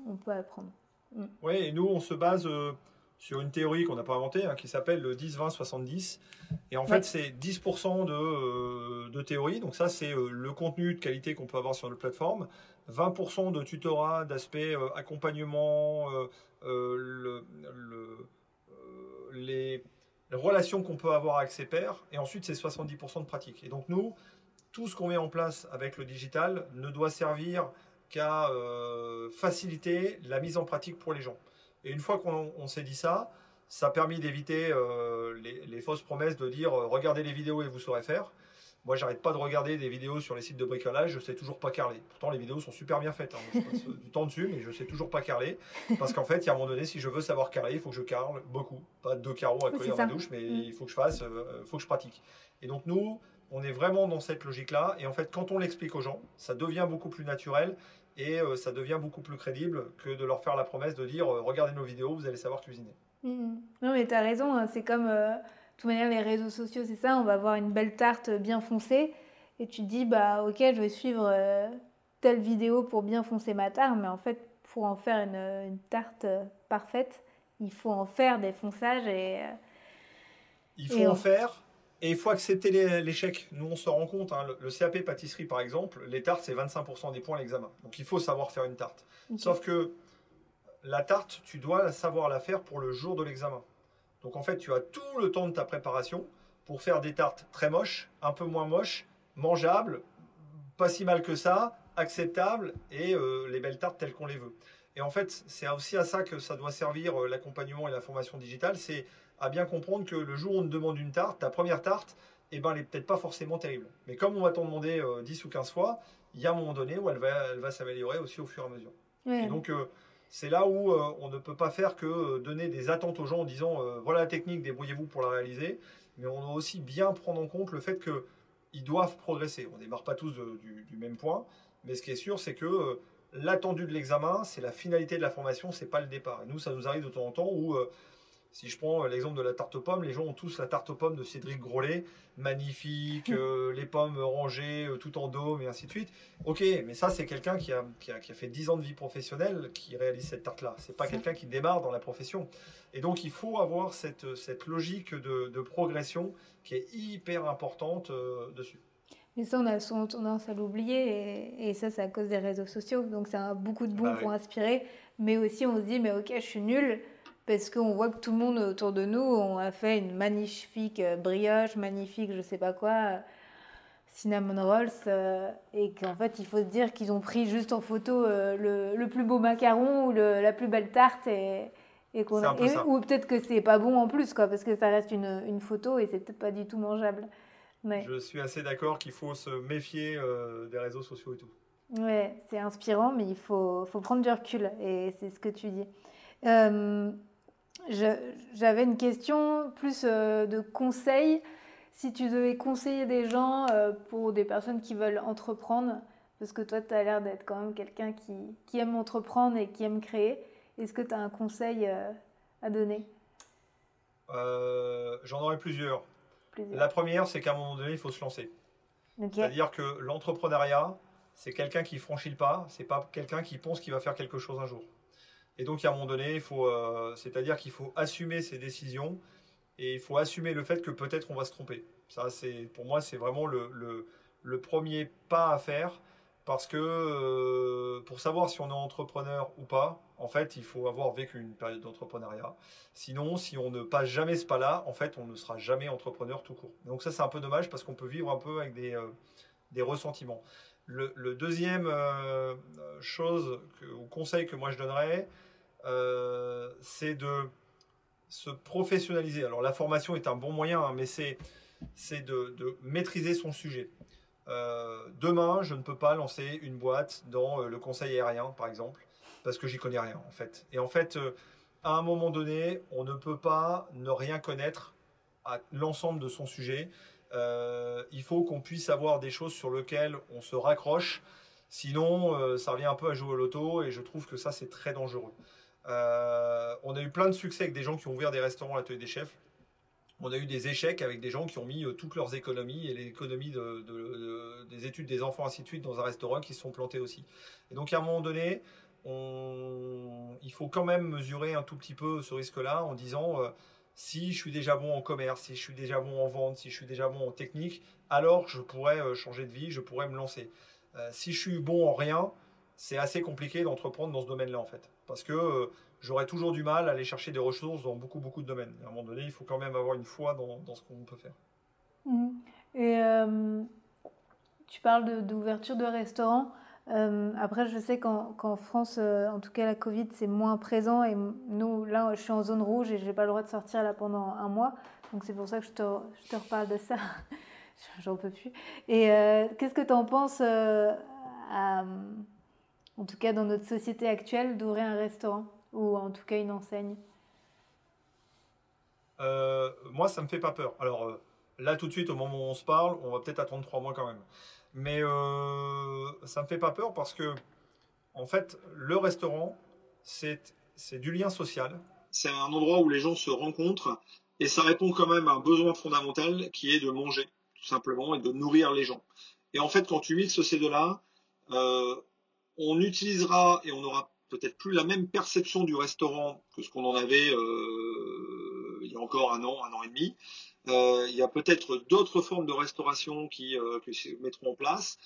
on peut apprendre. Mmh. Oui, et nous, on se base sur une théorie qu'on n'a pas inventée, hein, qui s'appelle le 10-20-70. Et en fait, c'est 10% de, euh, de, théorie. Donc ça, c'est euh, le contenu de qualité qu'on peut avoir sur notre plateforme. 20% de tutorat, d'aspect euh, accompagnement, le, le, les, la relation qu'on peut avoir avec ses pairs, et ensuite c'est 70% de pratique. Et donc nous, tout ce qu'on met en place avec le digital ne doit servir qu'à euh, faciliter la mise en pratique pour les gens. Et une fois qu'on s'est dit ça, ça a permis d'éviter euh, les, fausses promesses de dire euh, regardez les vidéos et vous saurez faire. Moi, j'arrête pas de regarder des vidéos sur les sites de bricolage, je sais toujours pas carler. Pourtant, les vidéos sont super bien faites. Hein. Je passe du temps dessus, mais je sais toujours pas carler. Parce qu'en fait, il y a un moment donné, si je veux savoir carler, il faut que je carle beaucoup. Pas deux carreaux à coller dans la douche, mais mm. il faut que je fasse, il faut que je pratique. Et donc, nous, on est vraiment dans cette logique-là. Et en fait, quand on l'explique aux gens, ça devient beaucoup plus naturel et euh, ça devient beaucoup plus crédible que de leur faire la promesse de dire euh, regardez nos vidéos, vous allez savoir cuisiner. Mmh. Non, mais tu as raison, hein. c'est comme, euh, toute manière, les réseaux sociaux, c'est ça, on va avoir une belle tarte bien foncée et tu te dis, bah ok, je vais suivre telle vidéo pour bien foncer ma tarte, mais en fait, pour en faire une, une tarte parfaite, il faut en faire des fonçages et. il faut en faire et il faut accepter l'échec. Nous, on se rend compte, hein, le, CAP pâtisserie, par exemple, les tartes, c'est 25% des points à l'examen. Donc, il faut savoir faire une tarte. Sauf que la tarte, tu dois savoir la faire pour le jour de l'examen. Donc, en fait, tu as tout le temps de ta préparation pour faire des tartes très moches, un peu moins moches, mangeables, pas si mal que ça, acceptables, et euh, les belles tartes telles qu'on les veut. Et en fait, c'est aussi à ça que ça doit servir euh, l'accompagnement et la formation digitale. C'est à bien comprendre que le jour où on te demande une tarte, ta première tarte, eh ben, elle n'est peut-être pas forcément terrible. Mais comme on va t'en demander 10 euh, ou 15 fois, il y a un moment donné où elle va, elle va s'améliorer aussi au fur et à mesure. Et donc, euh, c'est là où euh, on ne peut pas faire que donner des attentes aux gens en disant voilà la technique, débrouillez-vous pour la réaliser. Mais on doit aussi bien prendre en compte le fait qu'ils doivent progresser. On ne démarre pas tous du, même point. Mais ce qui est sûr, c'est que l'attendu de l'examen, c'est la finalité de la formation, c'est pas le départ. Et nous, ça nous arrive de temps en temps où si je prends l'exemple de la tarte aux pommes, les gens ont tous la tarte aux pommes de Cédric Grolet, magnifique, [laughs] euh, les pommes rangées euh, tout en dôme et ainsi de suite. Ok, mais ça c'est quelqu'un qui a, qui, a, fait 10 ans de vie professionnelle qui réalise cette tarte-là. C'est pas quelqu'un qui démarre dans la profession. Et donc il faut avoir cette, cette logique de, de progression qui est hyper importante euh, dessus. Mais ça, on a souvent tendance à l'oublier, et, ça, c'est à cause des réseaux sociaux. Donc, c'est un beaucoup de bons bah pour inspirer. Mais aussi, on se dit, mais ok, je suis nulle, parce qu'on voit que tout le monde autour de nous a fait une magnifique euh, brioche, magnifique je sais pas quoi, euh, cinnamon rolls, euh, et qu'en fait il faut se dire qu'ils ont pris juste en photo le, plus beau macaron ou la plus belle tarte et, et qu'on ou peut-être que c'est pas bon en plus quoi, parce que ça reste une, une photo et c'est peut-être pas du tout mangeable. Je suis assez d'accord qu'il faut se méfier des réseaux sociaux et tout. Ouais, c'est inspirant, mais il faut, faut, prendre du recul et c'est ce que tu dis. J'avais une question plus euh, de conseils. Si tu devais conseiller des gens euh, pour des personnes qui veulent entreprendre, parce que toi, tu as l'air d'être quand même quelqu'un qui, qui, aime entreprendre et qui aime créer, est-ce que tu as un conseil euh, à donner? J'en aurais plusieurs. La première, c'est qu'à un moment donné, il faut se lancer. C'est-à-dire que l'entrepreneuriat, c'est quelqu'un qui franchit le pas, c'est pas quelqu'un qui pense qu'il va faire quelque chose un jour. Et donc, à un moment donné, il faut, euh, c'est-à-dire qu'il faut assumer ses décisions et il faut assumer le fait que peut-être on va se tromper. Ça, c'est, pour moi, c'est vraiment le, le, premier pas à faire parce que euh, pour savoir si on est entrepreneur ou pas, en fait, il faut avoir vécu une période d'entrepreneuriat. Sinon, si on ne passe jamais ce pas-là, en fait, on ne sera jamais entrepreneur tout court. Donc ça, c'est un peu dommage parce qu'on peut vivre un peu avec des, euh, des ressentiments. Le, deuxième euh, chose ou conseil que moi je donnerais, euh, c'est de se professionnaliser. Alors la formation est un bon moyen, hein, mais c'est de, de, maîtriser son sujet. Euh, demain, je ne peux pas lancer une boîte dans le conseil aérien, par exemple, parce que j'y connais rien en fait. Et en fait, à un moment donné, on ne peut pas ne rien connaître à l'ensemble de son sujet. Euh, il faut qu'on puisse avoir des choses sur lesquelles on se raccroche. Sinon, euh, ça revient un peu à jouer au loto et je trouve que ça, c'est très dangereux. Euh, on a eu plein de succès avec des gens qui ont ouvert des restaurants à l'atelier des chefs. On a eu des échecs avec des gens qui ont mis toutes leurs économies et les économies des études des enfants, ainsi de suite, dans un restaurant qui se sont plantés aussi. Et donc, à un moment donné, il faut quand même mesurer un tout petit peu ce risque-là en disant si je suis déjà bon en commerce, si je suis déjà bon en vente, si je suis déjà bon en technique, alors je pourrais euh, changer de vie, je pourrais me lancer. Euh, si je suis bon en rien, c'est assez compliqué d'entreprendre dans ce domaine-là, en fait. Parce que euh, j'aurais toujours du mal à aller chercher des ressources dans beaucoup, beaucoup de domaines. À un moment donné, il faut quand même avoir une foi dans, ce qu'on peut faire. Mmh. Et tu parles d'ouverture de, restaurants. Euh, après, je sais qu'en France, en tout cas, la Covid, c'est moins présent. Et nous, là, je suis en zone rouge et je n'ai pas le droit de sortir là pendant un mois. Donc, c'est pour ça que je te, reparle de ça. [laughs] J'en peux plus. Et qu'est-ce que tu en penses en tout cas dans notre société actuelle, d'ouvrir un restaurant ou en tout cas une enseigne? Euh, Moi, ça me fait pas peur. Alors euh, là, tout de suite, au moment où on se parle, on va peut-être attendre trois mois quand même. Mais euh, ça me fait pas peur parce que, en fait, le restaurant, c'est du lien social. C'est un endroit où les gens se rencontrent et ça répond quand même à un besoin fondamental qui est de manger, tout simplement, et de nourrir les gens. Et en fait, quand tu mixes ces deux-là, euh, on utilisera et on n'aura peut-être plus la même perception du restaurant que ce qu'on en avait euh, il y a encore un an, un an et demi. Euh, il y a peut-être d'autres formes de restauration qui, euh, se mettront en place,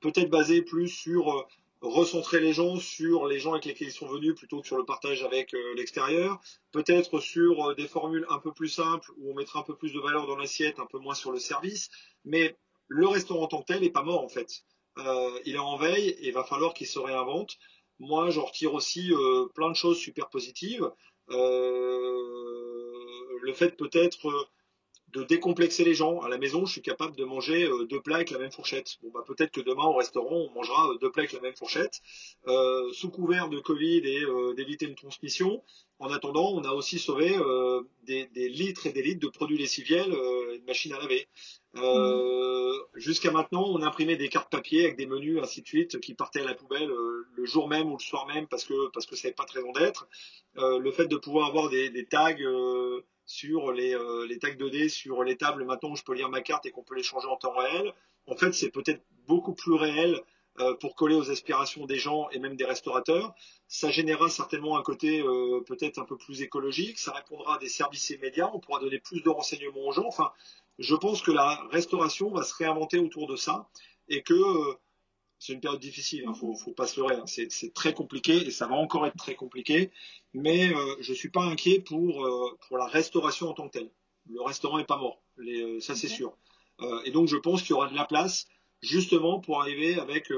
peut-être basées plus sur recentrer les gens sur les gens avec lesquels ils sont venus plutôt que sur le partage avec l'extérieur, peut-être sur des formules un peu plus simples où on mettra un peu plus de valeur dans l'assiette, un peu moins sur le service, mais le restaurant en tant que tel n'est pas mort en fait. Euh, il est en veille et il va falloir qu'il se réinvente. Moi, j'en retire aussi euh, plein de choses super positives. Euh, le fait peut-être de décomplexer les gens. À la maison, je suis capable de manger deux plats avec la même fourchette. Bon, bah, peut-être que demain au restaurant, on mangera deux plats avec la même fourchette. sous couvert de Covid et d'éviter une transmission, en attendant, on a aussi sauvé des, litres et des litres de produits lessiviels, une machine à laver. Euh, jusqu'à maintenant, on imprimait des cartes papier avec des menus, ainsi de suite, qui partaient à la poubelle euh, le jour même ou le soir même parce que parce que n'avait pas très raison d'être. Euh, le fait de pouvoir avoir des, tags sur les, les tags 2D sur les tables, maintenant où je peux lire ma carte et qu'on peut les changer en temps réel. En fait, c'est peut-être beaucoup plus réel pour coller aux aspirations des gens et même des restaurateurs. Ça générera certainement un côté peut-être un peu plus écologique, ça répondra à des services immédiats, on pourra donner plus de renseignements aux gens. Enfin, je pense que la restauration va se réinventer autour de ça et que euh, c'est une période difficile, il hein, ne faut, pas se leurrer, hein. c'est très compliqué et ça va encore être très compliqué, mais euh, je ne suis pas inquiet pour, euh, pour la restauration en tant que telle. Le restaurant n'est pas mort, ça c'est sûr. et donc je pense qu'il y aura de la place justement pour arriver avec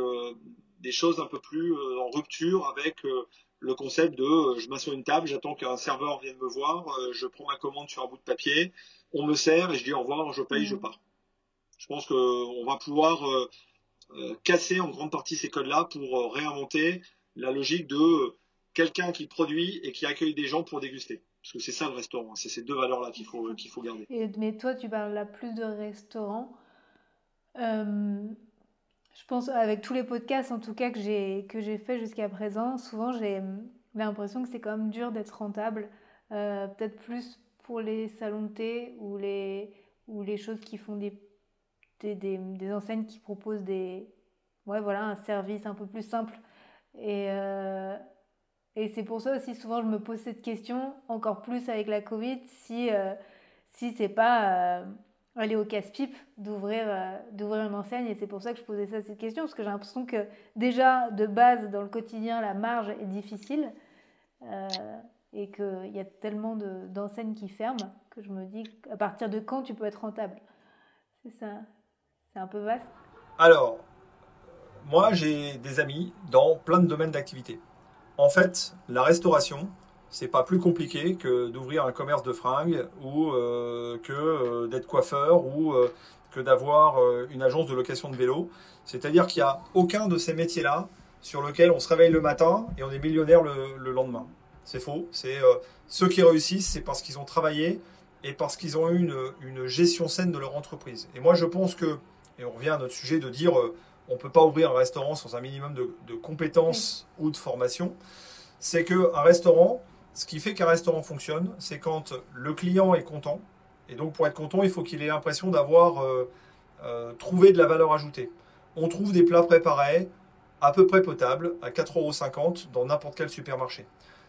des choses un peu plus en rupture avec le concept de je m'assois à une table, j'attends qu'un serveur vienne me voir, je prends ma commande sur un bout de papier, on me sert et je dis au revoir, je paye, je mm. pars. Je pense qu'on va pouvoir euh, euh, casser en grande partie ces codes-là pour euh, réinventer la logique de quelqu'un qui produit et qui accueille des gens pour déguster. Parce que c'est ça le restaurant, hein. c'est ces deux valeurs-là qu'il faut, qu'il faut garder. mais toi, tu parles là plus de restaurant. je pense, avec tous les podcasts en tout cas que j'ai, que j'ai fait jusqu'à présent, souvent j'ai l'impression que c'est quand même dur d'être rentable. peut-être plus pour les salons de thé ou les, ou les choses qui font des, des, enseignes qui proposent des, ouais, voilà, un service un peu plus simple. Et, euh, et c'est pour ça aussi, souvent, je me pose cette question, encore plus avec la Covid, si, euh, si c'est pas euh, aller au casse-pipe d'ouvrir d'ouvrir une enseigne. Et c'est pour ça que je posais ça, cette question, parce que j'ai l'impression que déjà, de base, dans le quotidien, la marge est difficile et qu'il y a tellement d'enseignes qui ferment que je me dis à partir de quand tu peux être rentable? C'est ça, c'est un peu vaste. Alors, moi j'ai des amis dans plein de domaines d'activité. En fait, la restauration, c'est pas plus compliqué que d'ouvrir un commerce de fringues ou euh, que euh, d'être coiffeur ou euh, que d'avoir une agence de location de vélo. C'est-à-dire qu'il n'y a aucun de ces métiers-là sur lequel on se réveille le matin et on est millionnaire le lendemain. C'est faux. C'est ceux qui réussissent, c'est parce qu'ils ont travaillé et parce qu'ils ont eu une, gestion saine de leur entreprise. Et moi, je pense que, et on revient à notre sujet de dire, euh, on ne peut pas ouvrir un restaurant sans un minimum de, compétences ou de formation. C'est qu'un restaurant, ce qui fait qu'un restaurant fonctionne, c'est quand le client est content. Et donc, pour être content, il faut qu'il ait l'impression d'avoir euh, trouvé de la valeur ajoutée. On trouve des plats préparés, à peu près potables, à 4,50 euros dans n'importe quel supermarché.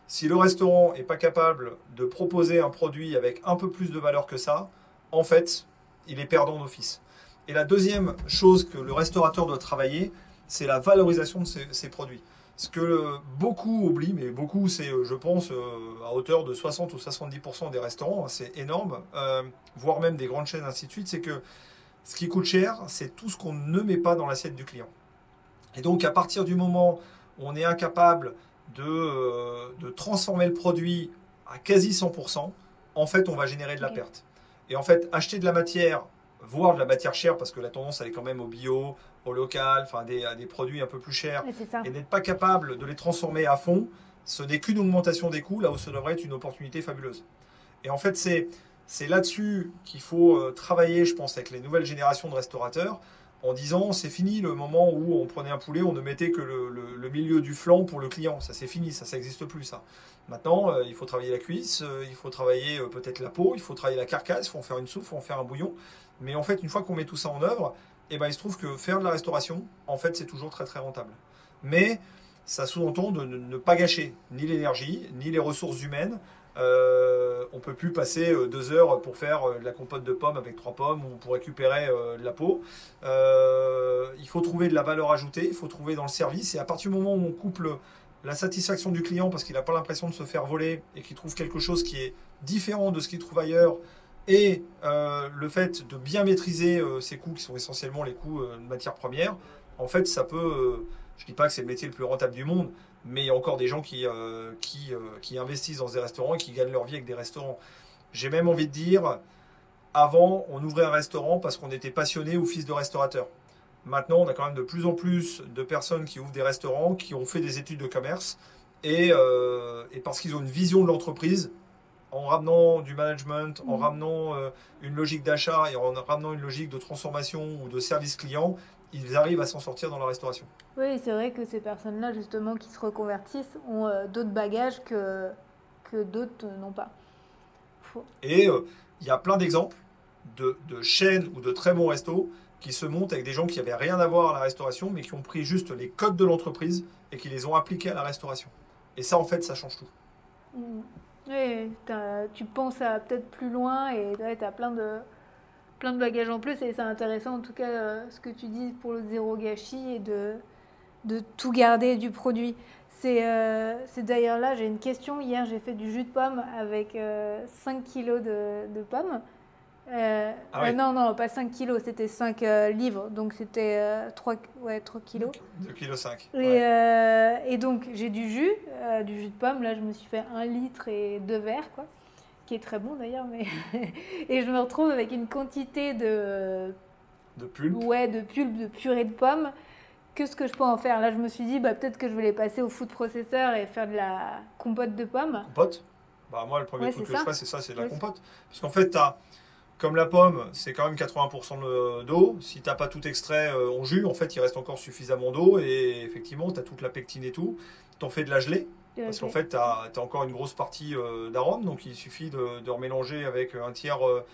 Si le restaurant n'est pas capable de proposer un produit avec un peu plus de valeur que ça, en fait, il est perdant d'office. Et la deuxième chose que le restaurateur doit travailler, c'est la valorisation de ces, produits. Ce que beaucoup oublient, mais beaucoup, c'est, je pense, à hauteur de 60 ou 70% des restaurants, hein, c'est énorme, voire même des grandes chaînes, ainsi de suite, c'est que ce qui coûte cher, c'est tout ce qu'on ne met pas dans l'assiette du client. Et donc, à partir du moment où on est incapable de, de transformer le produit à quasi 100%, en fait, on va générer de la perte. Et en fait, acheter de la matière, voire de la matière chère, parce que la tendance, elle est quand même au bio, au local, enfin, des, à des produits un peu plus chers, et n'être pas capable de les transformer à fond, ce n'est qu'une augmentation des coûts, là où ce devrait être une opportunité fabuleuse. Et en fait, c'est, c'est là-dessus qu'il faut euh, travailler, je pense, avec les nouvelles générations de restaurateurs, en disant c'est fini le moment où on prenait un poulet, on ne mettait que le, milieu du flanc pour le client. Ça c'est fini, ça ça n'existe plus ça. Maintenant, euh, il faut travailler la cuisse, euh, il faut travailler euh, peut-être la peau, il faut travailler la carcasse, il faut en faire une soupe, il faut en faire un bouillon. Mais en fait, une fois qu'on met tout ça en œuvre, eh ben, il se trouve que faire de la restauration, en fait, c'est toujours très très rentable. Mais ça sous-entend de ne pas gâcher ni l'énergie, ni les ressources humaines, euh, on peut plus passer euh, deux heures pour faire euh, de la compote de pommes avec trois pommes ou pour récupérer de la peau. il faut trouver de la valeur ajoutée, il faut trouver dans le service. Et à partir du moment où on couple la satisfaction du client parce qu'il n'a pas l'impression de se faire voler et qu'il trouve quelque chose qui est différent de ce qu'il trouve ailleurs, et le fait de bien maîtriser ses coûts qui sont essentiellement les coûts de matières premières, en fait, ça peut. je ne dis pas que c'est le métier le plus rentable du monde, mais il y a encore des gens qui, euh, qui, euh, qui, investissent dans des restaurants et qui gagnent leur vie avec des restaurants. J'ai même envie de dire, avant, on ouvrait un restaurant parce qu'on était passionné ou fils de restaurateur. Maintenant, on a quand même de plus en plus de personnes qui ouvrent des restaurants, qui ont fait des études de commerce, euh, et parce qu'ils ont une vision de l'entreprise, en ramenant du management, en mmh. ramenant une logique d'achat et en ramenant une logique de transformation ou de service client, ils arrivent à s'en sortir dans la restauration. Oui, c'est vrai que ces personnes-là, justement, qui se reconvertissent, ont euh, d'autres bagages que, que d'autres n'ont pas. Et euh, il y a plein d'exemples de, de, chaînes ou de très bons restos qui se montent avec des gens qui n'avaient rien à voir à la restauration, mais qui ont pris juste les codes de l'entreprise et qui les ont appliqués à la restauration. Et ça, en fait, ça change tout. Mmh. Oui, tu penses à peut-être plus loin et tu as plein de, plein de bagages en plus et c'est intéressant en tout cas euh, ce que tu dis pour le zéro gâchis et de, de tout garder du produit. C'est euh, d'ailleurs là, j'ai une question. Hier, j'ai fait du jus de pomme avec 5 euh, kilos de, de pommes. Ah non, non, pas 5 kilos, c'était 5 livres, donc c'était 3, ouais, 3 kilos. 2 kilos 5. Et, et donc j'ai du jus, du jus de pomme, là je me suis fait 1 litre et 2 verres, quoi qui est très bon d'ailleurs, mais [laughs] et je me retrouve avec une quantité de de pulpe, ouais, de pulpe, de purée de pommes. Qu'est-ce que je peux en faire? Là, je me suis dit, bah, peut-être que je vais les passer au food processeur et faire de la compote de pommes. Compote? Bah moi, le premier truc que je fais, c'est ça, c'est de la compote. Parce qu'en fait, as, comme la pomme, c'est quand même 80% d'eau. Si tu n'as pas tout extrait euh, en jus, en fait, il reste encore suffisamment d'eau. Et effectivement, tu as toute la pectine et tout. Tu en fais de la gelée. Parce qu'en fait, tu as, encore une grosse partie euh, d'arôme, donc il suffit de, de, remélanger avec un tiers euh,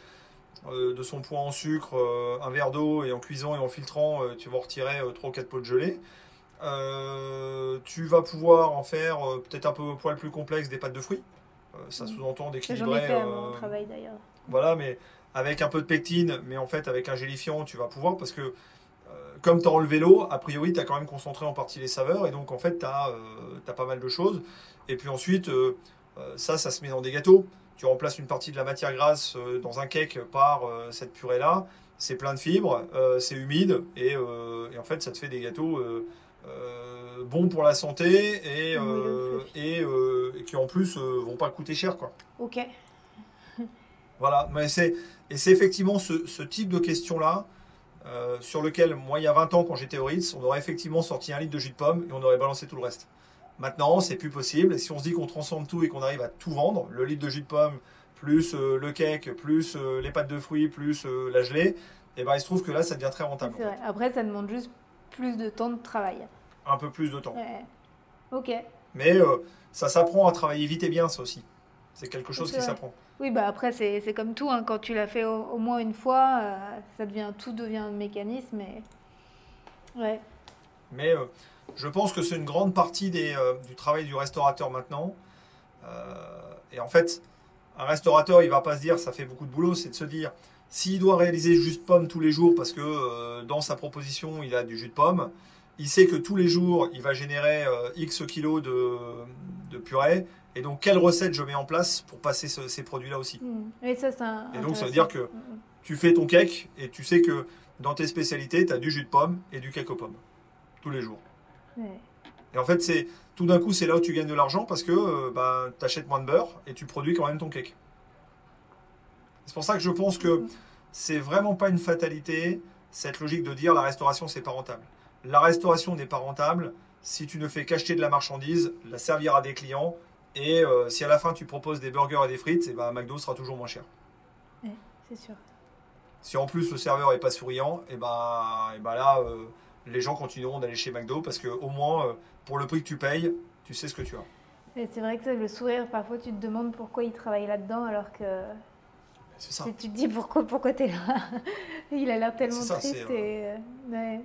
euh, de son poids en sucre, un verre d'eau, et en cuisant et en filtrant, tu vas retirer 3 ou 4 pots de gelée. tu vas pouvoir en faire peut-être un peu un poil plus complexe des pâtes de fruits. ça mm. sous-entend d'équilibrer. J'en travail d'ailleurs. Voilà, mais avec un peu de pectine, mais en fait avec un gélifiant, tu vas pouvoir, parce que comme tu as enlevé l'eau, a priori, tu as quand même concentré en partie les saveurs. Et donc, en fait, tu as, euh, pas mal de choses. Et puis ensuite, euh, euh, ça, ça se met dans des gâteaux. Tu remplaces une partie de la matière grasse dans un cake par cette purée-là. C'est plein de fibres, c'est humide. Et, en fait, ça te fait des gâteaux bons pour la santé et, et, qui, en plus, vont pas coûter cher. Quoi. Ok. voilà. Mais c'est, et c'est effectivement ce, ce type de questions-là euh, sur lequel, moi, il y a 20 ans, quand j'étais au Ritz, on aurait effectivement sorti un litre de jus de pomme et on aurait balancé tout le reste. Maintenant, c'est plus possible. Et si on se dit qu'on transforme tout et qu'on arrive à tout vendre, le litre de jus de pomme, plus euh, le cake, plus euh, les pâtes de fruits, plus la gelée, et eh ben, il se trouve que là, ça devient très rentable. Après, ça demande juste plus de temps de travail. Un peu plus de temps. Ok. Mais ça s'apprend à travailler vite et bien, ça aussi. C'est quelque chose qui s'apprend. Oui, bah après, c'est comme tout. Hein. Quand tu l'as fait au, moins une fois, euh, ça devient, tout devient un mécanisme. Et... Ouais. Mais euh, je pense que c'est une grande partie des, euh, du travail du restaurateur maintenant. et en fait, un restaurateur, il va pas se dire ça fait beaucoup de boulot, c'est de se dire s'il doit réaliser juste pomme tous les jours parce que dans sa proposition, il a du jus de pomme, il sait que tous les jours, il va générer X kilos de, de purée. Et donc, quelle recette je mets en place pour passer ce- ces produits-là aussi? Mm. Et ça, Et donc, ça veut dire que Mm, tu fais ton cake et tu sais que dans tes spécialités, tu as du jus de pomme et du cake aux pommes. Tous les jours. Ouais. Et en fait, c'est tout d'un coup, c'est là où tu gagnes de l'argent parce que tu achètes moins de beurre et tu produis quand même ton cake. C'est pour ça que je pense que c'est vraiment pas une fatalité cette logique de dire la restauration c'est pas rentable. La restauration n'est pas rentable si tu ne fais qu'acheter de la marchandise, la servir à des clients et euh, si à la fin tu proposes des burgers et des frites, et ben McDo sera toujours moins cher. C'est sûr. Si en plus le serveur est pas souriant, et ben, et ben là euh, les gens continueront d'aller chez McDo parce que au moins euh, pour le prix que tu payes, tu sais ce que tu as. C'est vrai que le sourire, parfois, tu te demandes pourquoi il travaille là-dedans, alors que C'est ça. tu tu te dis pourquoi, pourquoi t'es là. [laughs] il a l'air tellement ça, triste. et, ouais.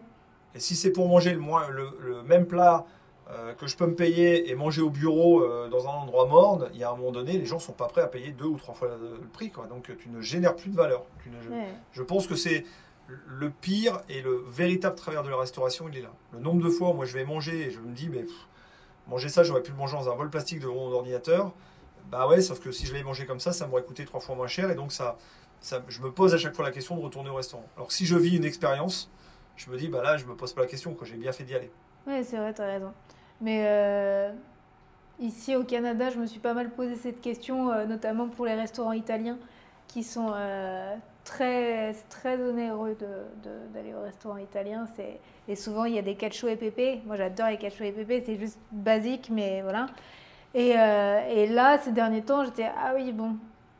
Et si c'est pour manger le, moins, le, le même plat euh, que je peux me payer et manger au bureau euh, dans un endroit morne, il y a un moment donné, les gens sont pas prêts à payer deux ou trois fois le, le prix. Quoi. Donc tu ne génères plus de valeur. Tu ne- Ouais. Je pense que c'est le pire et le véritable travers de la restauration, il est là. Le nombre de fois où moi je vais manger et je me dis, mais pff, manger ça, j'aurais pu le manger dans un bol plastique devant mon ordinateur. Bah ouais, sauf que si je l'avais mangé comme ça, ça m'aurait coûté trois fois moins cher et donc ça, ça, je me pose à chaque fois la question de retourner au restaurant. Alors si je vis une expérience, je me dis, bah là, je me pose pas la question, quoi. j'ai bien fait d'y aller. Ouais, c'est vrai, t'as raison. Mais euh, ici au Canada, je me suis pas mal posé cette question, euh, notamment pour les restaurants italiens qui sont euh, très, très onéreux d'aller au restaurant italien. Et souvent, il y a des cacio et pépé. Moi, j'adore les cacio et pépé, c'est juste basique, mais voilà. Et, et là, ces derniers temps, j'étais, ah oui, bon,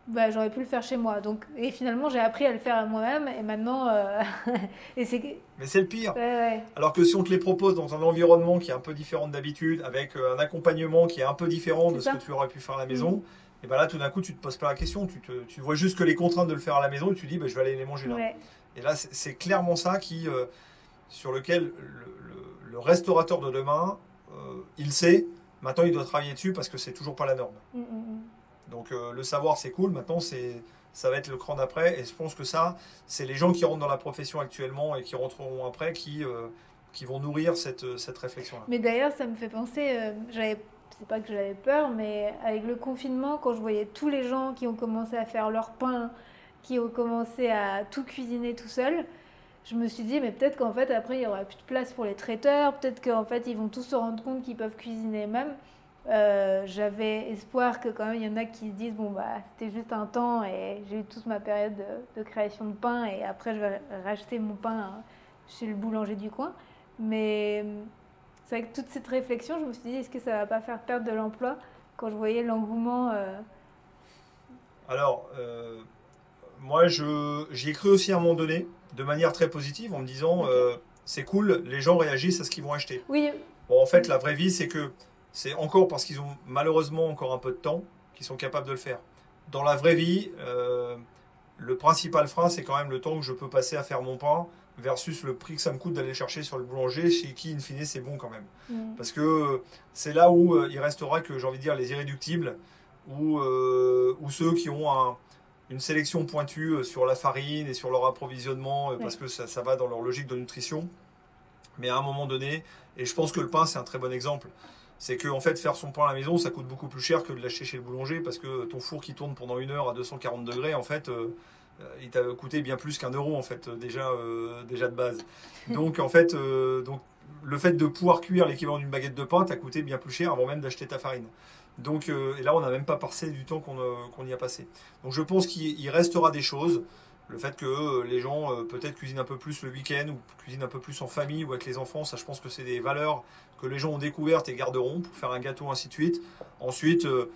bah, j'aurais pu le faire chez moi. Donc, et finalement, j'ai appris à le faire moi-même, et maintenant, euh, [laughs] et c'est, Mais c'est le pire. ouais. Alors que si on te les propose dans un environnement qui est un peu différent d'habitude, avec euh, un accompagnement qui est un peu différent de ce que tu aurais pu faire à la maison, et ben là, tout d'un coup, tu te poses pas la question. Tu, te, tu vois juste que les contraintes de le faire à la maison et tu dis, bah, je vais aller les manger là. Ouais. Et là, c'est clairement ça qui, euh, sur lequel le, le- le restaurateur de demain, euh, il sait. Maintenant, il doit travailler dessus parce que c'est toujours pas la norme. Mm, mm, mm. Donc, euh, le savoir, c'est cool. Maintenant, c'est ça va être le cran d'après. Et je pense que ça, c'est les gens qui rentrent dans la profession actuellement et qui rentreront après qui, euh, qui vont nourrir cette, cette réflexion-là. Mais d'ailleurs, ça me fait penser, euh, j'avais, c'est pas que j'avais peur, mais avec le confinement, quand je voyais tous les gens qui ont commencé à faire leur pain, qui ont commencé à tout cuisiner tout seul, je me suis dit, mais peut-être qu'en fait, après, il y aura plus de place pour les traiteurs, peut-être qu'en fait, ils vont tous se rendre compte qu'ils peuvent cuisiner eux-mêmes. Euh, j'avais espoir que quand même, il y en a qui se disent, bon, bah, c'était juste un temps et j'ai eu toute ma période de, de création de pain et après, je vais racheter mon pain hein, chez le boulanger du coin. Mais euh, c'est avec toute cette réflexion, je me suis dit, est-ce que ça va pas faire perdre de l'emploi quand je voyais l'engouement euh, Alors, euh, moi, je, j'y ai cru aussi à un moment donné, de manière très positive, en me disant, c'est cool, les gens réagissent à ce qu'ils vont acheter. Oui, Bon, en fait, la vraie vie, c'est que c'est encore parce qu'ils ont malheureusement encore un peu de temps qu'ils sont capables de le faire. Dans la vraie vie, euh, le principal frein, c'est quand même le temps que je peux passer à faire mon pain versus le prix que ça me coûte d'aller chercher sur le boulanger, chez qui, in fine, c'est bon quand même. Mm. Parce que euh, c'est là où euh, il restera que, j'ai envie de dire, les irréductibles, ou, euh, ou ceux qui ont un- une sélection pointue sur la farine et sur leur approvisionnement, parce que ça, ça va dans leur logique de nutrition. Mais à un moment donné, et je pense que le pain, c'est un très bon exemple, c'est que en fait, faire son pain à la maison, ça coûte beaucoup plus cher que de l'acheter chez le boulanger, parce que ton four qui tourne pendant une heure à 240 degrés, en fait, euh, euh, il t'a coûté bien plus qu'un euro, en fait, euh, déjà, euh, déjà de base. [laughs] Donc, en fait, euh, donc, le fait de pouvoir cuire l'équivalent d'une baguette de pain t'a coûté bien plus cher avant même d'acheter ta farine. Donc, et là, on n'a même pas passé du temps qu'on y a passé. Donc, je pense qu'il il restera des choses. Le fait que les gens peut-être cuisinent un peu plus le week-end ou cuisinent un peu plus en famille ou avec les enfants, ça, je pense que c'est des valeurs que les gens ont découvertes et garderont pour faire un gâteau, ainsi de suite. Ensuite, euh,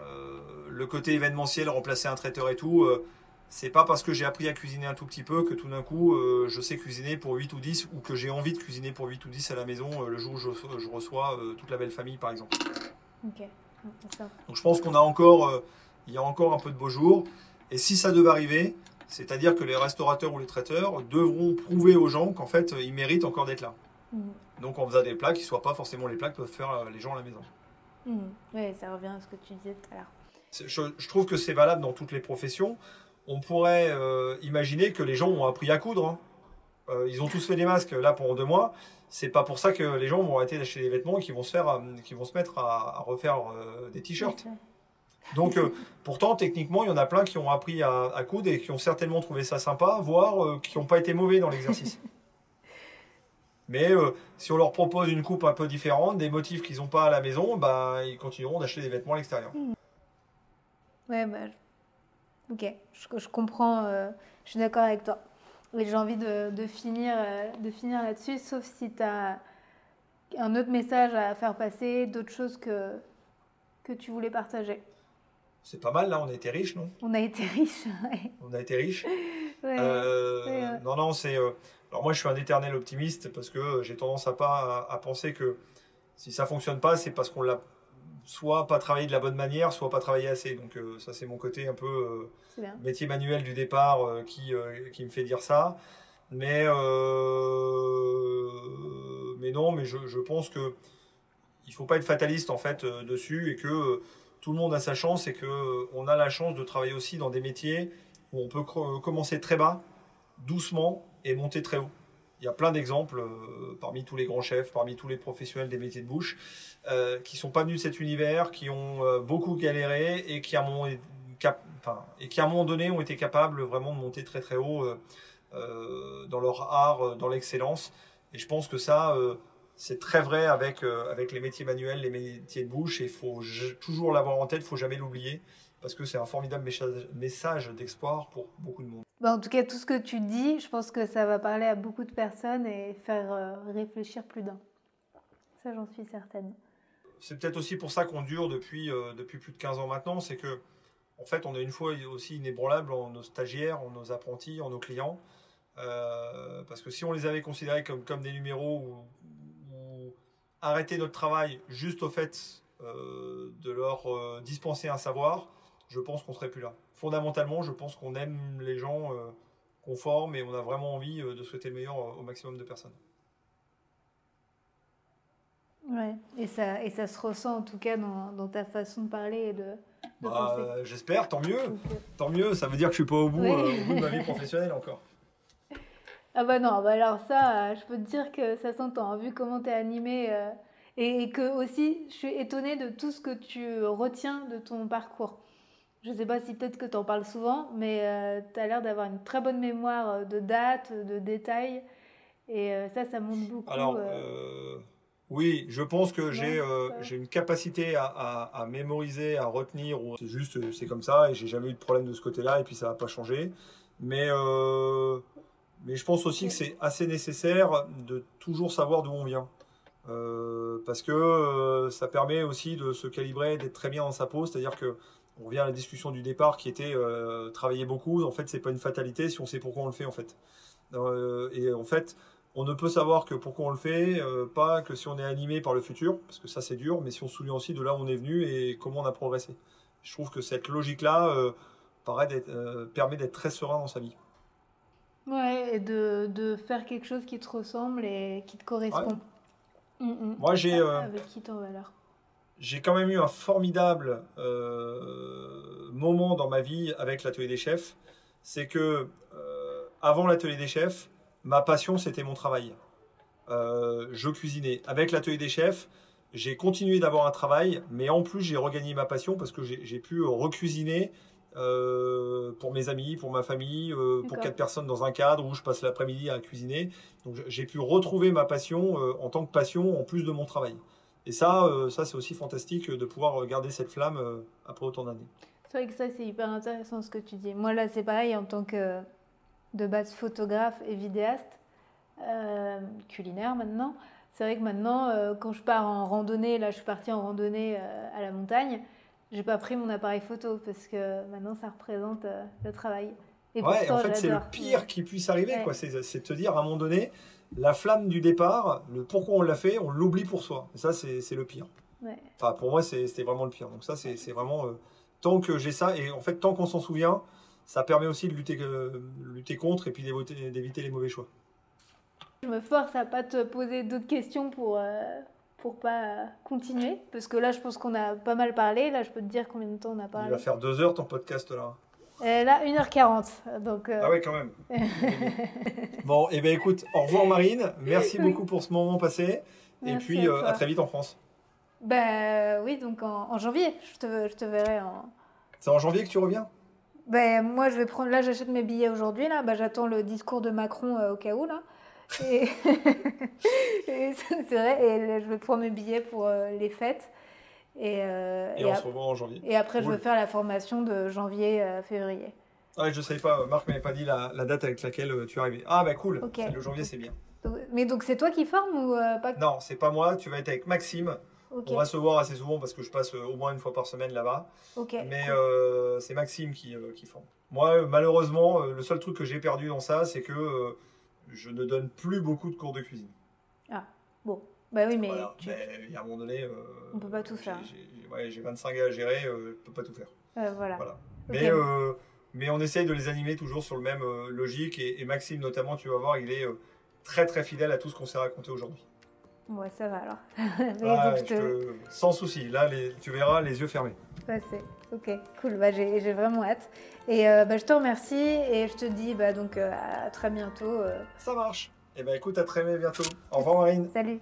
euh, le côté événementiel, remplacer un traiteur et tout, euh, c'est pas parce que j'ai appris à cuisiner un tout petit peu que tout d'un coup euh, je sais cuisiner pour 8 ou 10 ou que j'ai envie de cuisiner pour 8 ou 10 à la maison le jour où je, je reçois toute la belle famille par exemple. Donc je pense qu'on a encore, il y a encore un peu de beaux jours. Et si ça devait arriver, c'est-à-dire que les restaurateurs ou les traiteurs devront prouver aux gens qu'en fait ils méritent encore d'être là. Mm. Donc on faisant des plats qui ne soient pas forcément les plats que peuvent faire euh, les gens à la maison. Mm. Ouais, ça revient à ce que tu disais tout à l'heure. Je, je trouve que c'est valable dans toutes les professions. On pourrait euh, imaginer que les gens ont appris à coudre. hein. Euh, ils ont tous fait des masques là pendant deux mois. C'est pas pour ça que les gens vont arrêter d'acheter des vêtements et qu'ils vont se faire, qu'ils vont se mettre à, à refaire euh, des t-shirts. Donc, pourtant, techniquement, il y en a plein qui ont appris à, à coudre et qui ont certainement trouvé ça sympa, voire qui n'ont pas été mauvais dans l'exercice. [laughs] Mais euh, si on leur propose une coupe un peu différente, des motifs qu'ils n'ont pas à la maison, bah, ils continueront d'acheter des vêtements à l'extérieur. Ouais, bah, ok, je, je comprends, euh, je suis d'accord avec toi. Et j'ai envie de, de finir, euh, de finir là-dessus, sauf si tu as un autre message à faire passer, d'autres choses que, que tu voulais partager. C'est pas mal, là, on a été riches, non? [laughs] On a été riches. ouais. On a été. Euh, ouais, ouais. Non, non, c'est. Euh, alors moi, je suis un éternel optimiste parce que j'ai tendance à pas à, à penser que si ça fonctionne pas, c'est parce qu'on l'a soit pas travaillé de la bonne manière, soit pas travaillé assez. Donc euh, ça, c'est mon côté un peu euh, métier manuel du départ euh, qui euh, qui me fait dire ça. Mais euh, mais non, mais je, je pense que il faut pas être fataliste en fait euh, dessus et que euh, tout le monde a sa chance et que euh, on a la chance de travailler aussi dans des métiers où on peut commencer très bas, doucement et monter très haut. Il y a plein d'exemples euh, parmi tous les grands chefs, parmi tous les professionnels des métiers de bouche, euh, qui sont pas venus de cet univers, qui ont euh, beaucoup galéré et qui à un moment, donné ont été capables vraiment de monter très très haut dans leur art, dans l'excellence. Et je pense que ça, c'est très vrai avec, avec les métiers manuels, les métiers de bouche, et il faut toujours l'avoir en tête, il faut jamais l'oublier, parce que c'est un formidable message d'espoir pour beaucoup de monde. Bah, en tout cas, tout ce que tu dis, je pense que ça va parler à beaucoup de personnes et faire euh, réfléchir plus d'un. Ça, j'en suis certaine. C'est peut-être aussi pour ça qu'on dure depuis, euh, depuis plus de 15 ans maintenant, c'est que en fait, on est une fois aussi inébranlable en nos stagiaires, en nos apprentis, en nos clients. Euh, parce que si on les avait considérés comme, comme des numéros ou, ou arrêter notre travail juste au fait de leur dispenser un savoir, je pense qu'on serait plus là. Fondamentalement, je pense qu'on aime les gens euh, qu'on forme et on a vraiment envie euh, de souhaiter le meilleur au maximum de personnes. Ouais. Et ça, et ça se ressent en tout cas dans, dans ta façon de parler et de, de Bah, euh, J'espère, tant mieux. Euh, Tant mieux, ça veut dire que je suis pas au bout, Oui. euh, au bout de ma vie professionnelle encore. [laughs] Ah bah non, bah alors ça, euh, je peux te dire que ça s'entend, hein, vu comment tu es animé. euh, et, et que aussi, je suis étonnée de tout ce que tu retiens de ton parcours. Je sais pas si peut-être que tu en parles souvent, mais tu as l'air d'avoir une très bonne mémoire euh, de dates, de détails. Et euh, ça, ça montre beaucoup. Alors, euh, euh, oui, je pense que j'ai euh, une capacité à, à- à mémoriser, à retenir. C'est juste, euh, c'est comme ça, et j'ai jamais eu de problème de ce côté-là, et puis ça va pas changer. Mais, euh, mais je pense aussi que c'est assez nécessaire de toujours savoir d'où on vient. Euh, parce que euh, ça permet aussi de se calibrer, d'être très bien dans sa peau. C'est-à-dire que on revient à la discussion du départ qui était euh, travailler beaucoup. En fait, c'est pas une fatalité si on sait pourquoi on le fait en fait. Euh, et en fait, on ne peut savoir que pourquoi on le fait, euh, pas que si on est animé par le futur, parce que ça c'est dur, mais si on se souvient aussi de là où on est venu et comment on a progressé. Je trouve que cette logique-là permet d'être très serein dans sa vie. Ouais, et de, de faire quelque chose qui te ressemble et qui te correspond. Mm, mm. Moi, j'ai Avec qui t'es en valeur. J'ai quand même eu un formidable euh, moment dans ma vie avec l'atelier des chefs. C'est que euh, avant l'atelier des chefs, ma passion c'était mon travail. Euh, je cuisinais. Avec l'atelier des chefs, j'ai continué d'avoir un travail, mais en plus j'ai regagné ma passion parce que j'ai pu recuisiner euh, pour mes amis, pour ma famille, euh, pour quatre personnes dans un cadre où je passe l'après-midi à cuisiner. Donc j'ai pu retrouver ma passion euh, en tant que passion en plus de mon travail. Et ça, euh, ça c'est aussi fantastique de pouvoir garder cette flamme euh, après autant d'années. C'est vrai que ça, c'est hyper intéressant ce que tu dis. Moi, là, c'est pareil en tant que de base photographe et vidéaste, euh, culinaire maintenant. C'est vrai que maintenant, euh, quand je pars en randonnée, là, je suis partie en randonnée euh, à la montagne, j'ai pas pris mon appareil photo parce que maintenant, ça représente euh, le travail. Et Ouais, pourtant, en fait, c'est le pire qui puisse arriver, Ouais. quoi. C'est te dire à un moment donné, la flamme du départ, le pourquoi on l'a fait, on l'oublie pour soi. Et ça, c'est le pire. Ouais. Enfin, pour moi, c'est- c'était vraiment le pire. Donc ça, c'est vraiment euh, tant que j'ai ça et en fait, tant qu'on s'en souvient, ça permet aussi de lutter, euh, lutter contre et puis d'éviter les mauvais choix. Je me force à pas te poser d'autres questions pour, euh, pour pas continuer. Parce que là, je pense qu'on a pas mal parlé. Là, je peux te dire combien de temps on a Il parlé. va faire deux heures ton podcast là. Euh, là, 1h40. Donc, euh, Ah ouais, quand même. [laughs] bon, et ben écoute, au revoir Marine. Merci Oui. beaucoup pour ce moment passé. Et Merci puis à euh, à très vite en France. bah, oui, donc en, en janvier, je te, je te verrai en. C'est en janvier que tu reviens? Ben, moi, je vais prendre. Là, j'achète mes billets aujourd'hui. Là, bah, j'attends le discours de Macron euh, au cas où. Là. Et, [laughs] et c'est c'est vrai. Et là, je vais prendre mes billets pour les fêtes. Et, euh, Et, et on se revoit en janvier. et après, je vais faire la formation de janvier à février. Ouais, je savais pas, Marc m'avait pas dit la, la date avec laquelle euh, tu arrivais. Ah bah cool, Ok. C'est le janvier c'est bien. Mais donc, c'est toi qui formes ou euh, pas Non, c'est pas moi, tu vas être avec Maxime. On va se voir assez souvent parce que je passe euh, au moins une fois par semaine là-bas. Ok. Mais euh, c'est Maxime qui, euh, qui forme. Moi, euh, malheureusement, euh, le seul truc que j'ai perdu dans ça, c'est que euh, je ne donne plus beaucoup de cours de cuisine. Bon. Bah oui, mais Voilà. tu- Mais il y a un moment donné, euh, On peut pas tout faire. J'ai ouais, j'ai 25 gars à gérer, euh, je peux pas tout faire. euh, voilà. Voilà. Mais, euh, mais on essaye de les animer toujours sur le même euh, logique. Et, et Maxime, notamment, tu vas voir, il est euh, très très fidèle à tout ce qu'on s'est raconté aujourd'hui. Ouais, ça va alors. [laughs] Ah, donc, je je te... te- Sans souci. Là, les- tu verras les yeux fermés. Ouais, c'est- Ok, cool. Bah, j'ai vraiment hâte. Et bah, je te remercie et je te dis bah, donc à très bientôt. Ça marche. Et ben écoute, à très bientôt. Au revoir Marine. Salut.